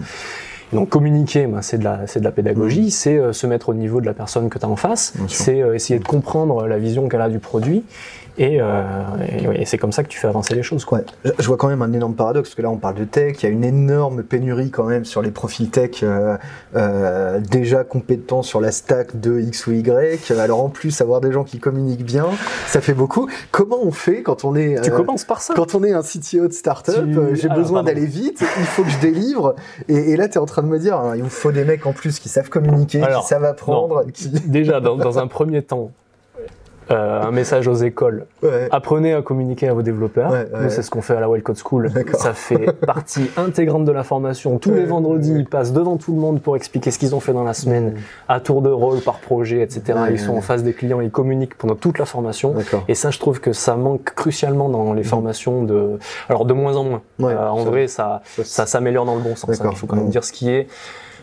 Donc communiquer, ben, c'est de la c'est de la pédagogie, c'est euh, se mettre au niveau de la personne que tu as en face, c'est euh, essayer de comprendre la vision qu'elle a du produit euh, et, c'est comme ça que tu fais avancer les choses. Quoi. Je vois quand même un énorme paradoxe, parce que là on parle de tech, il y a une énorme pénurie quand même sur les profils tech euh, euh, déjà compétents sur la stack de X ou Y. Alors en plus, avoir des gens qui communiquent bien, ça fait beaucoup. Comment on fait quand on est... tu commences par ça. Quand on est un CTO de startup, j'ai besoin d'aller vite, il faut que je délivre. Et, là, tu es en train de me dire, hein, il vous faut des mecs en plus qui savent communiquer, qui savent apprendre. Déjà, dans, dans un premier temps, euh, un message aux écoles. Apprenez à communiquer à vos développeurs. Nous, c'est ce qu'on fait à la Wild Code School. Ça fait partie intégrante de la formation. Tous les vendredis, ils passent devant tout le monde pour expliquer ce qu'ils ont fait dans la semaine, à tour de rôle, par projet, etc. ils sont en face des clients, ils communiquent pendant toute la formation. Et ça, je trouve que ça manque crucialement dans les formations de, alors de moins en moins. Euh, en vrai, ça, ça s'améliore dans le bon sens. Hein. Il faut quand même dire ce qui est.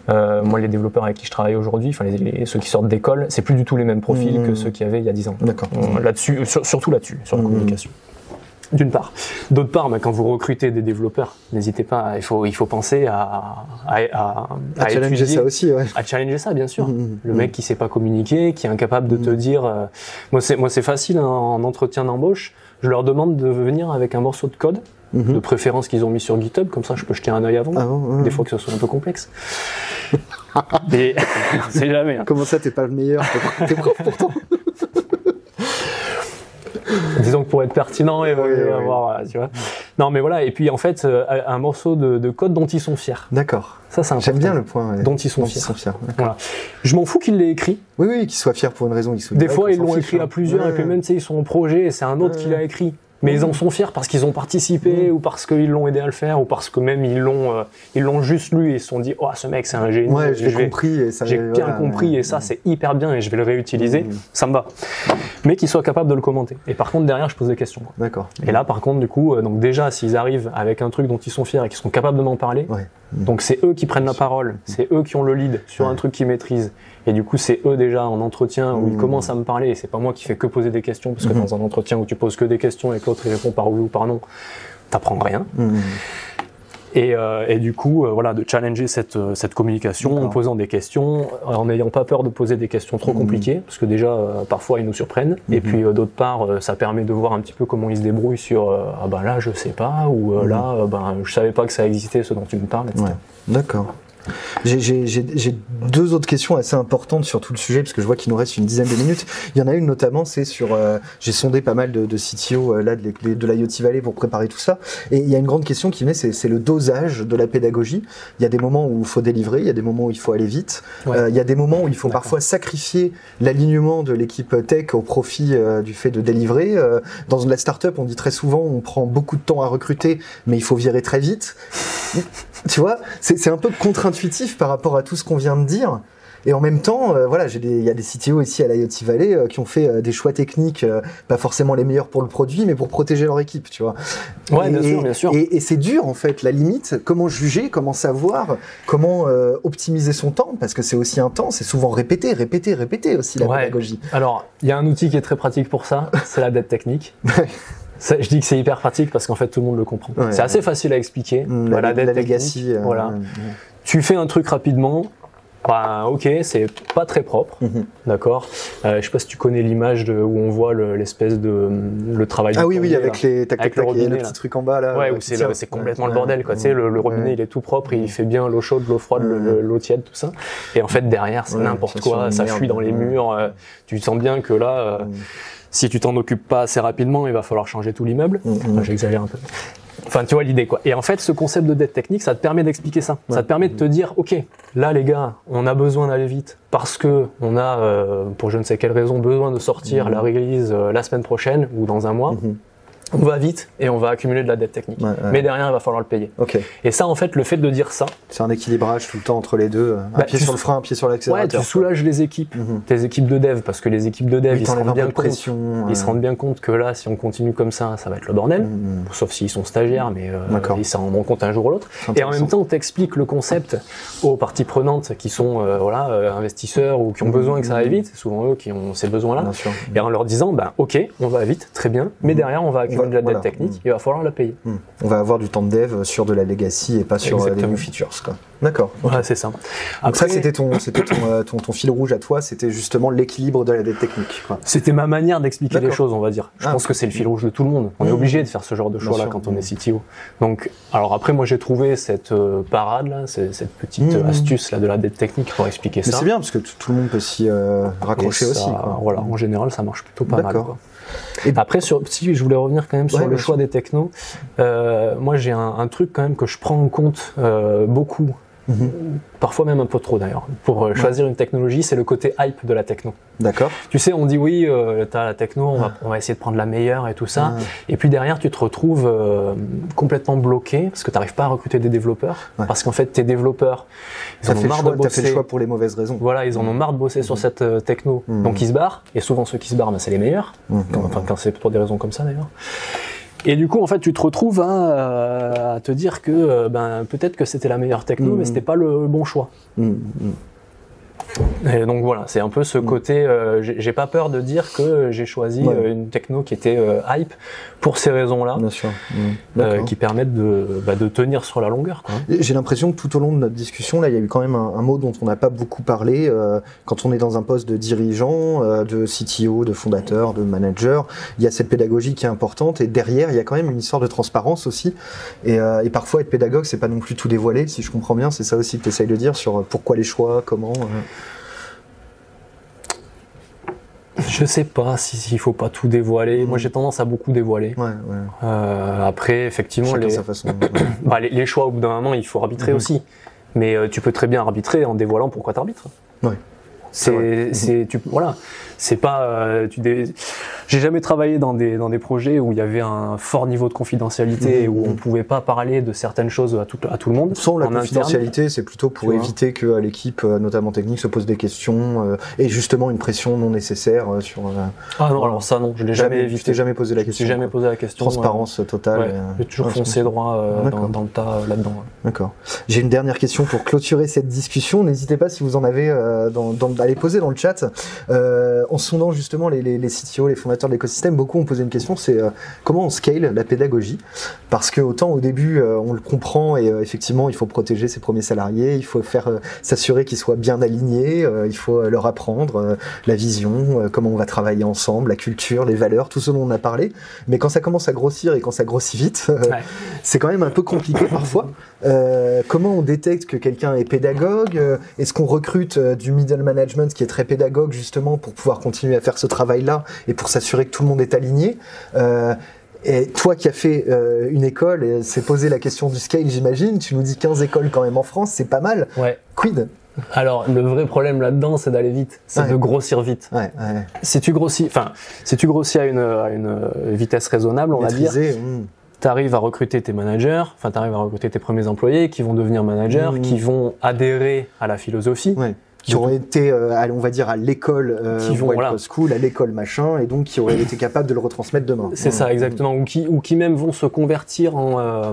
Euh, moi, les développeurs avec qui je travaille aujourd'hui, enfin les, ceux qui sortent d'école, c'est plus du tout les mêmes profils que mmh. ceux qu'il y avait il y a 10 ans. D'accord. Là-dessus, surtout là-dessus, sur la mmh. communication. D'une part. D'autre part, quand vous recrutez des développeurs, n'hésitez pas, il faut, il faut penser à, à, à, à challenger ça aussi, ouais. À challenger ça, bien sûr. Mmh, le mec qui sait pas communiquer, qui est incapable de te dire, euh, moi c'est, moi c'est facile hein, en entretien d'embauche, je leur demande de venir avec un morceau de code Mhm. de préférence qu'ils ont mis sur GitHub, comme ça je peux jeter un œil avant, ah des fois que ce soit un peu complexe. Mais c'est jamais. Hein. Comment ça, t'es pas le meilleur? T'es prof pourtant Disons que pour être pertinent et avoir, tu vois. Non, mais voilà. Et puis en fait, euh, un morceau de, code dont ils sont fiers. D'accord. Ça, c'est J'aime bien le point. Dont ils sont fiers. voilà. Je m'en fous qu'ils l'aient écrit. Oui, oui, qu'ils soient fiers pour une raison. Ils Des fois, ils l'ont écrit à plusieurs, et puis même, tu sais, ils sont en projet, et c'est un autre qui l'a écrit mais ils en sont fiers parce qu'ils ont participé ou parce qu'ils l'ont aidé à le faire ou parce que même ils l'ont euh, ils l'ont juste lu et ils se sont dit oh ce mec c'est un génie. Ouais j'ai compris et ça j'ai bien compris et ça c'est hyper bien et je vais le réutiliser. Ça me va. Mais qu'ils soient capables de le commenter. Et par contre derrière je pose des questions d'accord. Et là par contre du coup euh, donc déjà s'ils arrivent avec un truc dont ils sont fiers et qu'ils sont capables de m'en parler donc c'est eux qui prennent la parole c'est eux qui ont le lead sur un truc qu'ils maîtrisent et du coup, c'est eux déjà en entretien où ils mmh. commencent à me parler. Et c'est pas moi qui fais que poser des questions, parce que mmh. dans un entretien où tu poses que des questions et que l'autre répond par oui ou par non, t'apprends rien. Et, euh, et, du coup, euh, voilà, de challenger cette, euh, cette communication en posant des questions, en n'ayant pas peur de poser des questions trop compliquées, parce que déjà, parfois, ils nous surprennent. Et puis, d'autre part, ça permet de voir un petit peu comment ils se débrouillent sur ah ben là, je sais pas, ou là, ben je savais pas que ça existait, ce dont tu me parles, etc. Ouais. D'accord. J'ai deux autres questions assez importantes sur tout le sujet, parce que je vois qu'il nous reste une dizaine de minutes. Il y en a une notamment, c'est sur... Euh, j'ai sondé pas mal de, de CTO euh, là, de, de l'IoT Valley pour préparer tout ça. Et il y a une grande question qui met, c'est le dosage de la pédagogie. Il y a des moments où il faut délivrer, il y a des moments où il faut aller vite. Euh, il y a des moments où il faut parfois sacrifier l'alignement de l'équipe tech au profit du fait de délivrer. dans la startup, on dit très souvent, on prend beaucoup de temps à recruter, mais il faut virer très vite. Tu vois, c'est un peu contre-intuitif par rapport à tout ce qu'on vient de dire. Et en même temps, euh, voilà, il y a des CTO ici à l'IoT Valley euh, qui ont fait euh, des choix techniques, pas forcément les meilleurs pour le produit, mais pour protéger leur équipe, tu vois. Ouais, bien sûr, bien sûr. Et, c'est dur en fait, la limite. Comment juger, comment savoir, comment optimiser son temps, parce que c'est aussi un temps, c'est souvent répéter, répéter, répéter aussi la pédagogie. Alors, il y a un outil qui est très pratique pour ça, c'est la dette technique. je dis que c'est hyper pratique parce qu'en fait tout le monde le comprend. c'est assez facile à expliquer. Mmh, la, voilà, la legacy. voilà. Tu fais un truc rapidement, Bah, ok, c'est pas très propre, Mhm. d'accord. Euh, je sais pas si tu connais l'image où on voit le- l'espèce de le travail. Ah oui, oui, avec les tac tac le tac, et le robinet, petit truc en bas là. Ouais, euh, où c'est le- complètement le bordel, quoi. Tu sais, le, le robinet, il est tout propre, il fait bien l'eau chaude, l'eau froide, le- le- l'eau tiède, tout ça. Et en fait, derrière, c'est n'importe quoi, ça fuit dans les murs. euh, tu sens bien que là, euh. Si tu t'en occupes pas assez rapidement, il va falloir changer tout l'immeuble. Mm, mm. Enfin, J'exagère un peu. Enfin, tu vois l'idée, quoi. Et en fait, ce concept de dette technique, ça te permet d'expliquer ça. Ça te permet de te dire, OK, là, les gars, on a besoin d'aller vite parce que on a, euh, pour je ne sais quelle raison, besoin de sortir la release euh, la semaine prochaine ou dans un mois. Mhm. On va vite et on va accumuler de la dette technique. Ouais, ouais. Mais derrière, il va falloir le payer. Ok, Et ça, en fait, le fait de dire ça, c'est un équilibrage tout le temps entre les deux. Un Bah, pied sur le frein, un pied sur ouais, l'accélérateur. tu soulages les équipes, Mhm. tes équipes de dev, parce que les équipes de dev, ils se rendent bien compte. pression. Ils se rendent bien compte que là, si on continue comme ça, ça va être le bordel. Mhm. Sauf s'ils sont stagiaires, mais euh, ils s'en rendront compte un jour ou l'autre. Et en même temps, on t'explique le concept aux parties prenantes qui sont euh, voilà, euh, investisseurs ou qui ont besoin que ça aille vite. C'est souvent eux qui ont ces besoins-là. Et en leur disant, bah, ok, on va vite, très bien, mais derrière, on va accumuler va- de la dette technique, Mhm. il va falloir la payer. Hmm. On va avoir du temps de dev sur de la legacy et pas sur euh, des Exactement. new features. D'accord. Voilà, c'est ça. Donc Après, ça, c'était ton, c'était ton, euh, ton, ton fil rouge à toi, c'était justement l'équilibre de la dette technique. C'était ma manière d'expliquer les choses, on va dire. Je Ah. pense que c'est le fil rouge de tout le monde. On est Mmh. obligé de faire ce genre de choix-là quand on est CTO. Donc, alors après, moi, j'ai trouvé cette euh, parade là, cette petite Mmh. astuce là de la dette technique pour expliquer Mais ça. c'est bien parce que tout le monde peut s'y euh, raccrocher ça, aussi. quoi. Voilà, en général, ça marche plutôt pas mal. Quoi. Et- Après, sur, si je voulais revenir quand même sur Ouais, le choix des technos, euh, moi j'ai un, un truc quand même que je prends en compte euh, beaucoup, Mhm. parfois même un peu trop d'ailleurs, pour euh, choisir une technologie, c'est le côté hype de la techno. D'accord. Tu sais, on dit oui, euh, t'as la techno, on va, on va essayer de prendre la meilleure et tout ça. Ah. Et puis derrière, tu te retrouves euh, complètement bloqué parce que tu n'arrives pas à recruter des développeurs. Ouais. Parce qu'en fait, tes développeurs, ils en ont marre choix, de t'as fait le bosser. choix pour les mauvaises raisons. Voilà, ils en ont marre de bosser sur cette euh, techno. Mhm. Donc ils se barrent. Et souvent, ceux qui se barrent, ben, c'est les meilleurs. Mhm. Quand, enfin, quand c'est pour des raisons comme ça d'ailleurs. Et du coup, en fait, tu te retrouves à, euh, à te dire que euh, ben, peut-être que c'était la meilleure techno, Mhm. mais c'était pas le bon choix. Mhm. Et donc voilà, c'est un peu ce côté. euh, j'ai pas peur de dire que j'ai choisi Ouais. euh, une techno qui était euh, hype pour ces raisons-là, euh, D'accord. qui permettent de, bah, de tenir sur la longueur. J'ai l'impression que tout au long de notre discussion, là, il y a eu quand même un, un mot dont on n'a pas beaucoup parlé. quand on est dans un poste de dirigeant, de CTO, de fondateur, de manager, il y a cette pédagogie qui est importante. Et derrière, il y a quand même une histoire de transparence aussi. Et, et parfois, être pédagogue, c'est pas non plus tout dévoiler, si je comprends bien. C'est ça aussi que tu essayes de dire sur pourquoi les choix, comment. Je sais pas si- s'il faut pas tout dévoiler. Moi, j'ai tendance à beaucoup dévoiler. Ouais, ouais. Euh, après, effectivement, les, bah, les, les choix au bout d'un moment, il faut arbitrer Mhm. aussi. Mais euh, tu peux très bien arbitrer en dévoilant pourquoi tu arbitres. Ouais. C'est tu, voilà, c'est pas, euh, tu dé- j'ai jamais travaillé dans des dans des projets où il y avait un fort niveau de confidentialité et Mhm. où on pouvait pas parler de certaines choses à tout à tout le monde. Sans la confidentialité, c'est plutôt pour Tu éviter que euh, l'équipe, euh, notamment technique, se pose des questions euh, et justement une pression non nécessaire euh, sur. euh, Ah non, alors ça non, je l'ai jamais, tu évité. t'es jamais posé la Je question. jamais quoi. posé la question. Transparence totale. ouais. J'ai toujours je foncé droit dans, dans le tas là-dedans. D'accord. J'ai une dernière question pour clôturer cette discussion. N'hésitez pas si vous en avez dans, dans, à les poser dans le chat. Euh, en sondant justement les, les, les CTO, les fondateurs de l'écosystème, beaucoup ont posé une question, c'est euh, comment on scale la pédagogie? Parce que autant au début euh, on le comprend et euh, effectivement il faut protéger ses premiers salariés, il faut faire s'assurer qu'ils soient bien alignés, il faut leur apprendre la vision, comment on va travailler ensemble, la culture, les valeurs, tout ce dont on a parlé. Mais quand ça commence à grossir et quand ça grossit vite, Ouais. c'est quand même un peu compliqué parfois. Euh, comment on détecte que quelqu'un est pédagogue Euh, Est-ce qu'on recrute euh, du middle management qui est très pédagogue justement pour pouvoir continuer à faire ce travail-là et pour s'assurer que tout le monde est aligné Euh, et toi qui as fait euh, une école et s'est posé la question du scale, j'imagine, tu nous dis 15 écoles quand même en France, c'est pas mal. Ouais. Quid? Alors le vrai problème là-dedans, c'est d'aller vite, c'est Ouais. de grossir vite. Ouais, ouais. Si tu grossis, enfin, si tu grossis à une, à une vitesse raisonnable, on va dire. Tu arrives à recruter tes managers, enfin, tu arrives à recruter tes premiers employés qui vont devenir managers, Mhm. qui vont adhérer à la philosophie. Ouais. Qui auraient été, euh, on va dire, à l'école euh, Qui vont, voilà. School, à l'école machin, et donc qui auraient été capables de le retransmettre demain. C'est ça, exactement. Ou qui, ou qui même vont se convertir en, euh,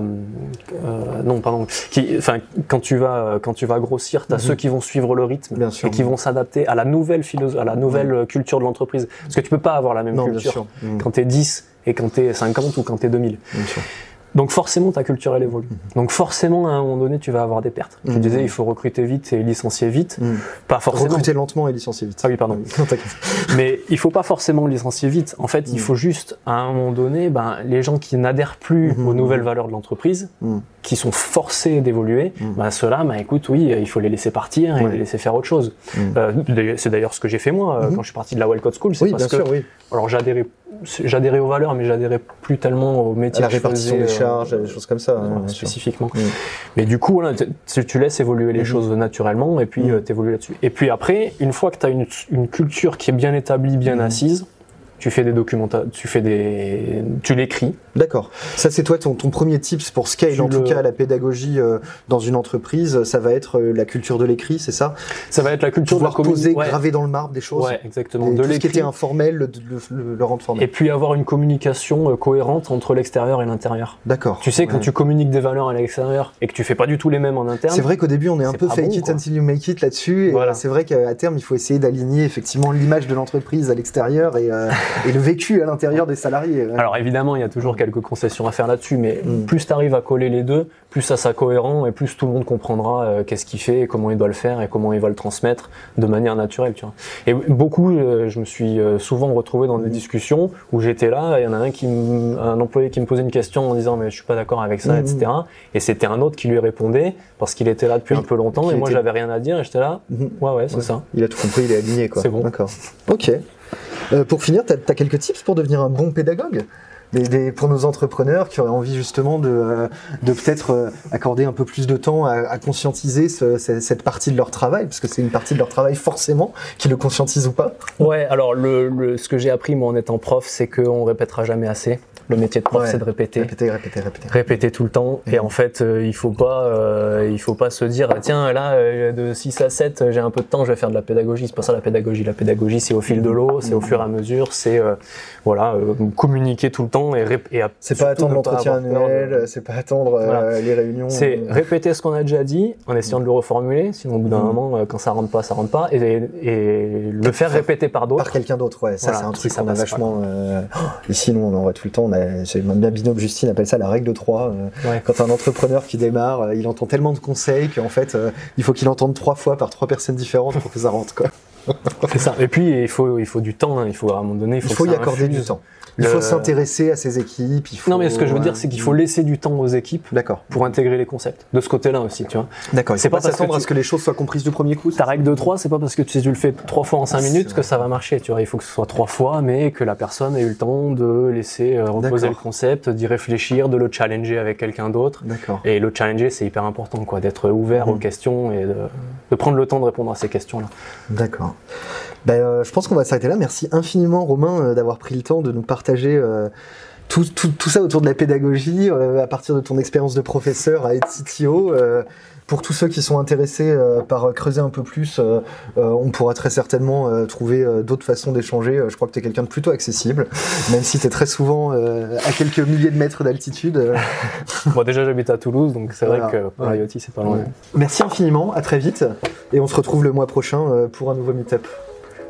non, pardon. Qui, enfin, quand tu vas, quand tu vas grossir, t'as Mhm. ceux qui vont suivre le rythme Bien sûr. et qui vont s'adapter à la nouvelle philosophie, à la nouvelle culture de l'entreprise. Parce que tu peux pas avoir la même Non, bien culture sûr. Quand t'es 10 et quand t'es 50 ou quand t'es 2000. Bien sûr. Donc forcément, ta culture, elle évolue. Mhm. Donc forcément, à un moment donné, tu vas avoir des pertes. Tu mhm. disais, il faut recruter vite et licencier vite. Mhm. Pas forcément. Recruter lentement et licencier vite. Ah oui, pardon. Mais il faut pas forcément licencier vite. En fait, il faut juste, à un moment donné, ben, les gens qui n'adhèrent plus aux nouvelles valeurs de l'entreprise, qui sont forcés d'évoluer, ben, ceux-là, ben, écoute, oui, il faut les laisser partir et les laisser faire autre chose. Euh, c'est d'ailleurs ce que j'ai fait moi euh, quand je suis parti de la Wildcode School. Oui, bien sûr, oui. Alors j'adhérais j'adhérais aux valeurs, mais j'adhérais plus tellement au métier. la répartition des euh, charges, des choses comme ça. Hein, spécifiquement. Mm. Mais du coup, voilà, tu laisses évoluer les mm-hmm. choses naturellement et puis mm. euh, tu évolues là-dessus. Et puis après, une fois que tu as une, une, culture qui est bien établie, bien assise, tu fais des documents, tu fais des, tu l'écris. D'accord. Ça c'est toi ton, ton, premier tips pour scale en tout cas la pédagogie euh, dans une entreprise, ça va être euh, la culture de l'écrit, c'est ça? Ça va être la culture de la poser, graver dans le marbre des choses. Ouais, exactement. de tout ce qui était informel, le, le, le, rendre formel. Et puis avoir une communication euh, cohérente entre l'extérieur et l'intérieur. D'accord. Tu sais quand tu communiques des valeurs à l'extérieur et que tu fais pas du tout les mêmes en interne. C'est vrai qu'au début on est un peu fake it until you make it là-dessus. Voilà. C'est vrai qu'à terme il faut essayer d'aligner effectivement l'image de l'entreprise à l'extérieur et et le vécu à l'intérieur des salariés. Alors évidemment, il y a toujours quelques concessions à faire là-dessus, mais mm. plus tu arrives à coller les deux, plus ça sera cohérent et plus tout le monde comprendra euh, qu'est-ce qu'il fait et comment il doit le faire et comment il va le transmettre de manière naturelle. Tu vois. Et beaucoup, euh, je me suis euh, souvent retrouvé dans des discussions où j'étais là, il y en a un qui, un employé qui me posait une question en disant mais je suis pas d'accord avec ça, mm. etc. Et c'était un autre qui lui répondait parce qu'il était là depuis un peu longtemps et moi j'avais rien à dire et j'étais là. Mm-hmm. Ouais ouais, c'est ça. Il a tout compris, il est aligné quoi. C'est bon. D'accord. Ok. Euh, pour finir, tu as, quelques tips pour devenir un bon pédagogue? Pour nos entrepreneurs qui auraient envie justement de, euh, peut-être euh, accorder un peu plus de temps à, conscientiser cette partie de leur travail, parce que c'est une partie de leur travail forcément, qui le conscientisent ou pas Ouais, alors ce que j'ai appris moi en étant prof, c'est qu'on répétera jamais assez. Le métier de prof, c'est de répéter. Répéter, répéter, répéter. Répéter tout le temps. Et en fait, euh, il faut pas, euh, il faut pas se dire, tiens, là, euh, de 6 à 7, j'ai un peu de temps, je vais faire de la pédagogie. C'est pas ça la pédagogie. La pédagogie, c'est au fil de l'eau, c'est au fur et à mesure, c'est, voilà, communiquer tout le temps et, et C'est pas attendre l'entretien annuel, c'est pas attendre les réunions. C'est répéter ce qu'on a déjà dit en essayant de le reformuler, sinon au bout d'un mm. moment, quand ça rentre pas, ça rentre pas, et, et le faire répéter par d'autres. Par quelqu'un d'autre, ouais. Ça, c'est un truc qu'on a vachement. ici, nous, on en voit tout le temps ma binôme Justine appelle ça la règle de 3. Euh, quand un entrepreneur qui démarre, euh, il entend tellement de conseils qu'en fait, euh, il faut qu'il entende trois fois par trois personnes différentes pour que ça rentre. Quoi. c'est ça. Et puis, il faut, il faut du temps. Hein. Il faut à un moment donné, il faut, il faut y accorder du temps. Il faut s'intéresser à ces équipes. Il faut... Non, mais ce que je veux dire, c'est qu'il faut laisser du temps aux équipes pour intégrer les concepts. De ce côté-là aussi, tu vois. D'accord. C'est pas, pas s'attendre à ce que les choses soient comprises du premier coup. Ta règle de 3, c'est pas parce que tu, tu le fais trois fois en 5 minutes que ça va marcher. Tu vois, il faut que ce soit trois fois, mais que la personne ait eu le temps de laisser euh, reposer le concept, d'y réfléchir, de le challenger avec quelqu'un d'autre. D'accord. Et le challenger, c'est hyper important, quoi, d'être ouvert aux mhm. questions et de, de prendre le temps de répondre à ces questions-là. D'accord. Ben, euh, je pense qu'on va s'arrêter là. Merci infiniment Romain euh, d'avoir pris le temps de nous partager euh, tout, tout, tout, ça autour de la pédagogie à partir de ton expérience de professeur à être CTO. pour tous ceux qui sont intéressés par creuser un peu plus, on pourra très certainement trouver d'autres façons d'échanger. je crois que tu es quelqu'un de plutôt accessible, même si tu es très souvent à quelques milliers de mètres d'altitude. Moi déjà j'habite à Toulouse, donc c'est vrai que pour c'est pas loin. Merci infiniment, à très vite, et on se retrouve le mois prochain pour un nouveau meetup.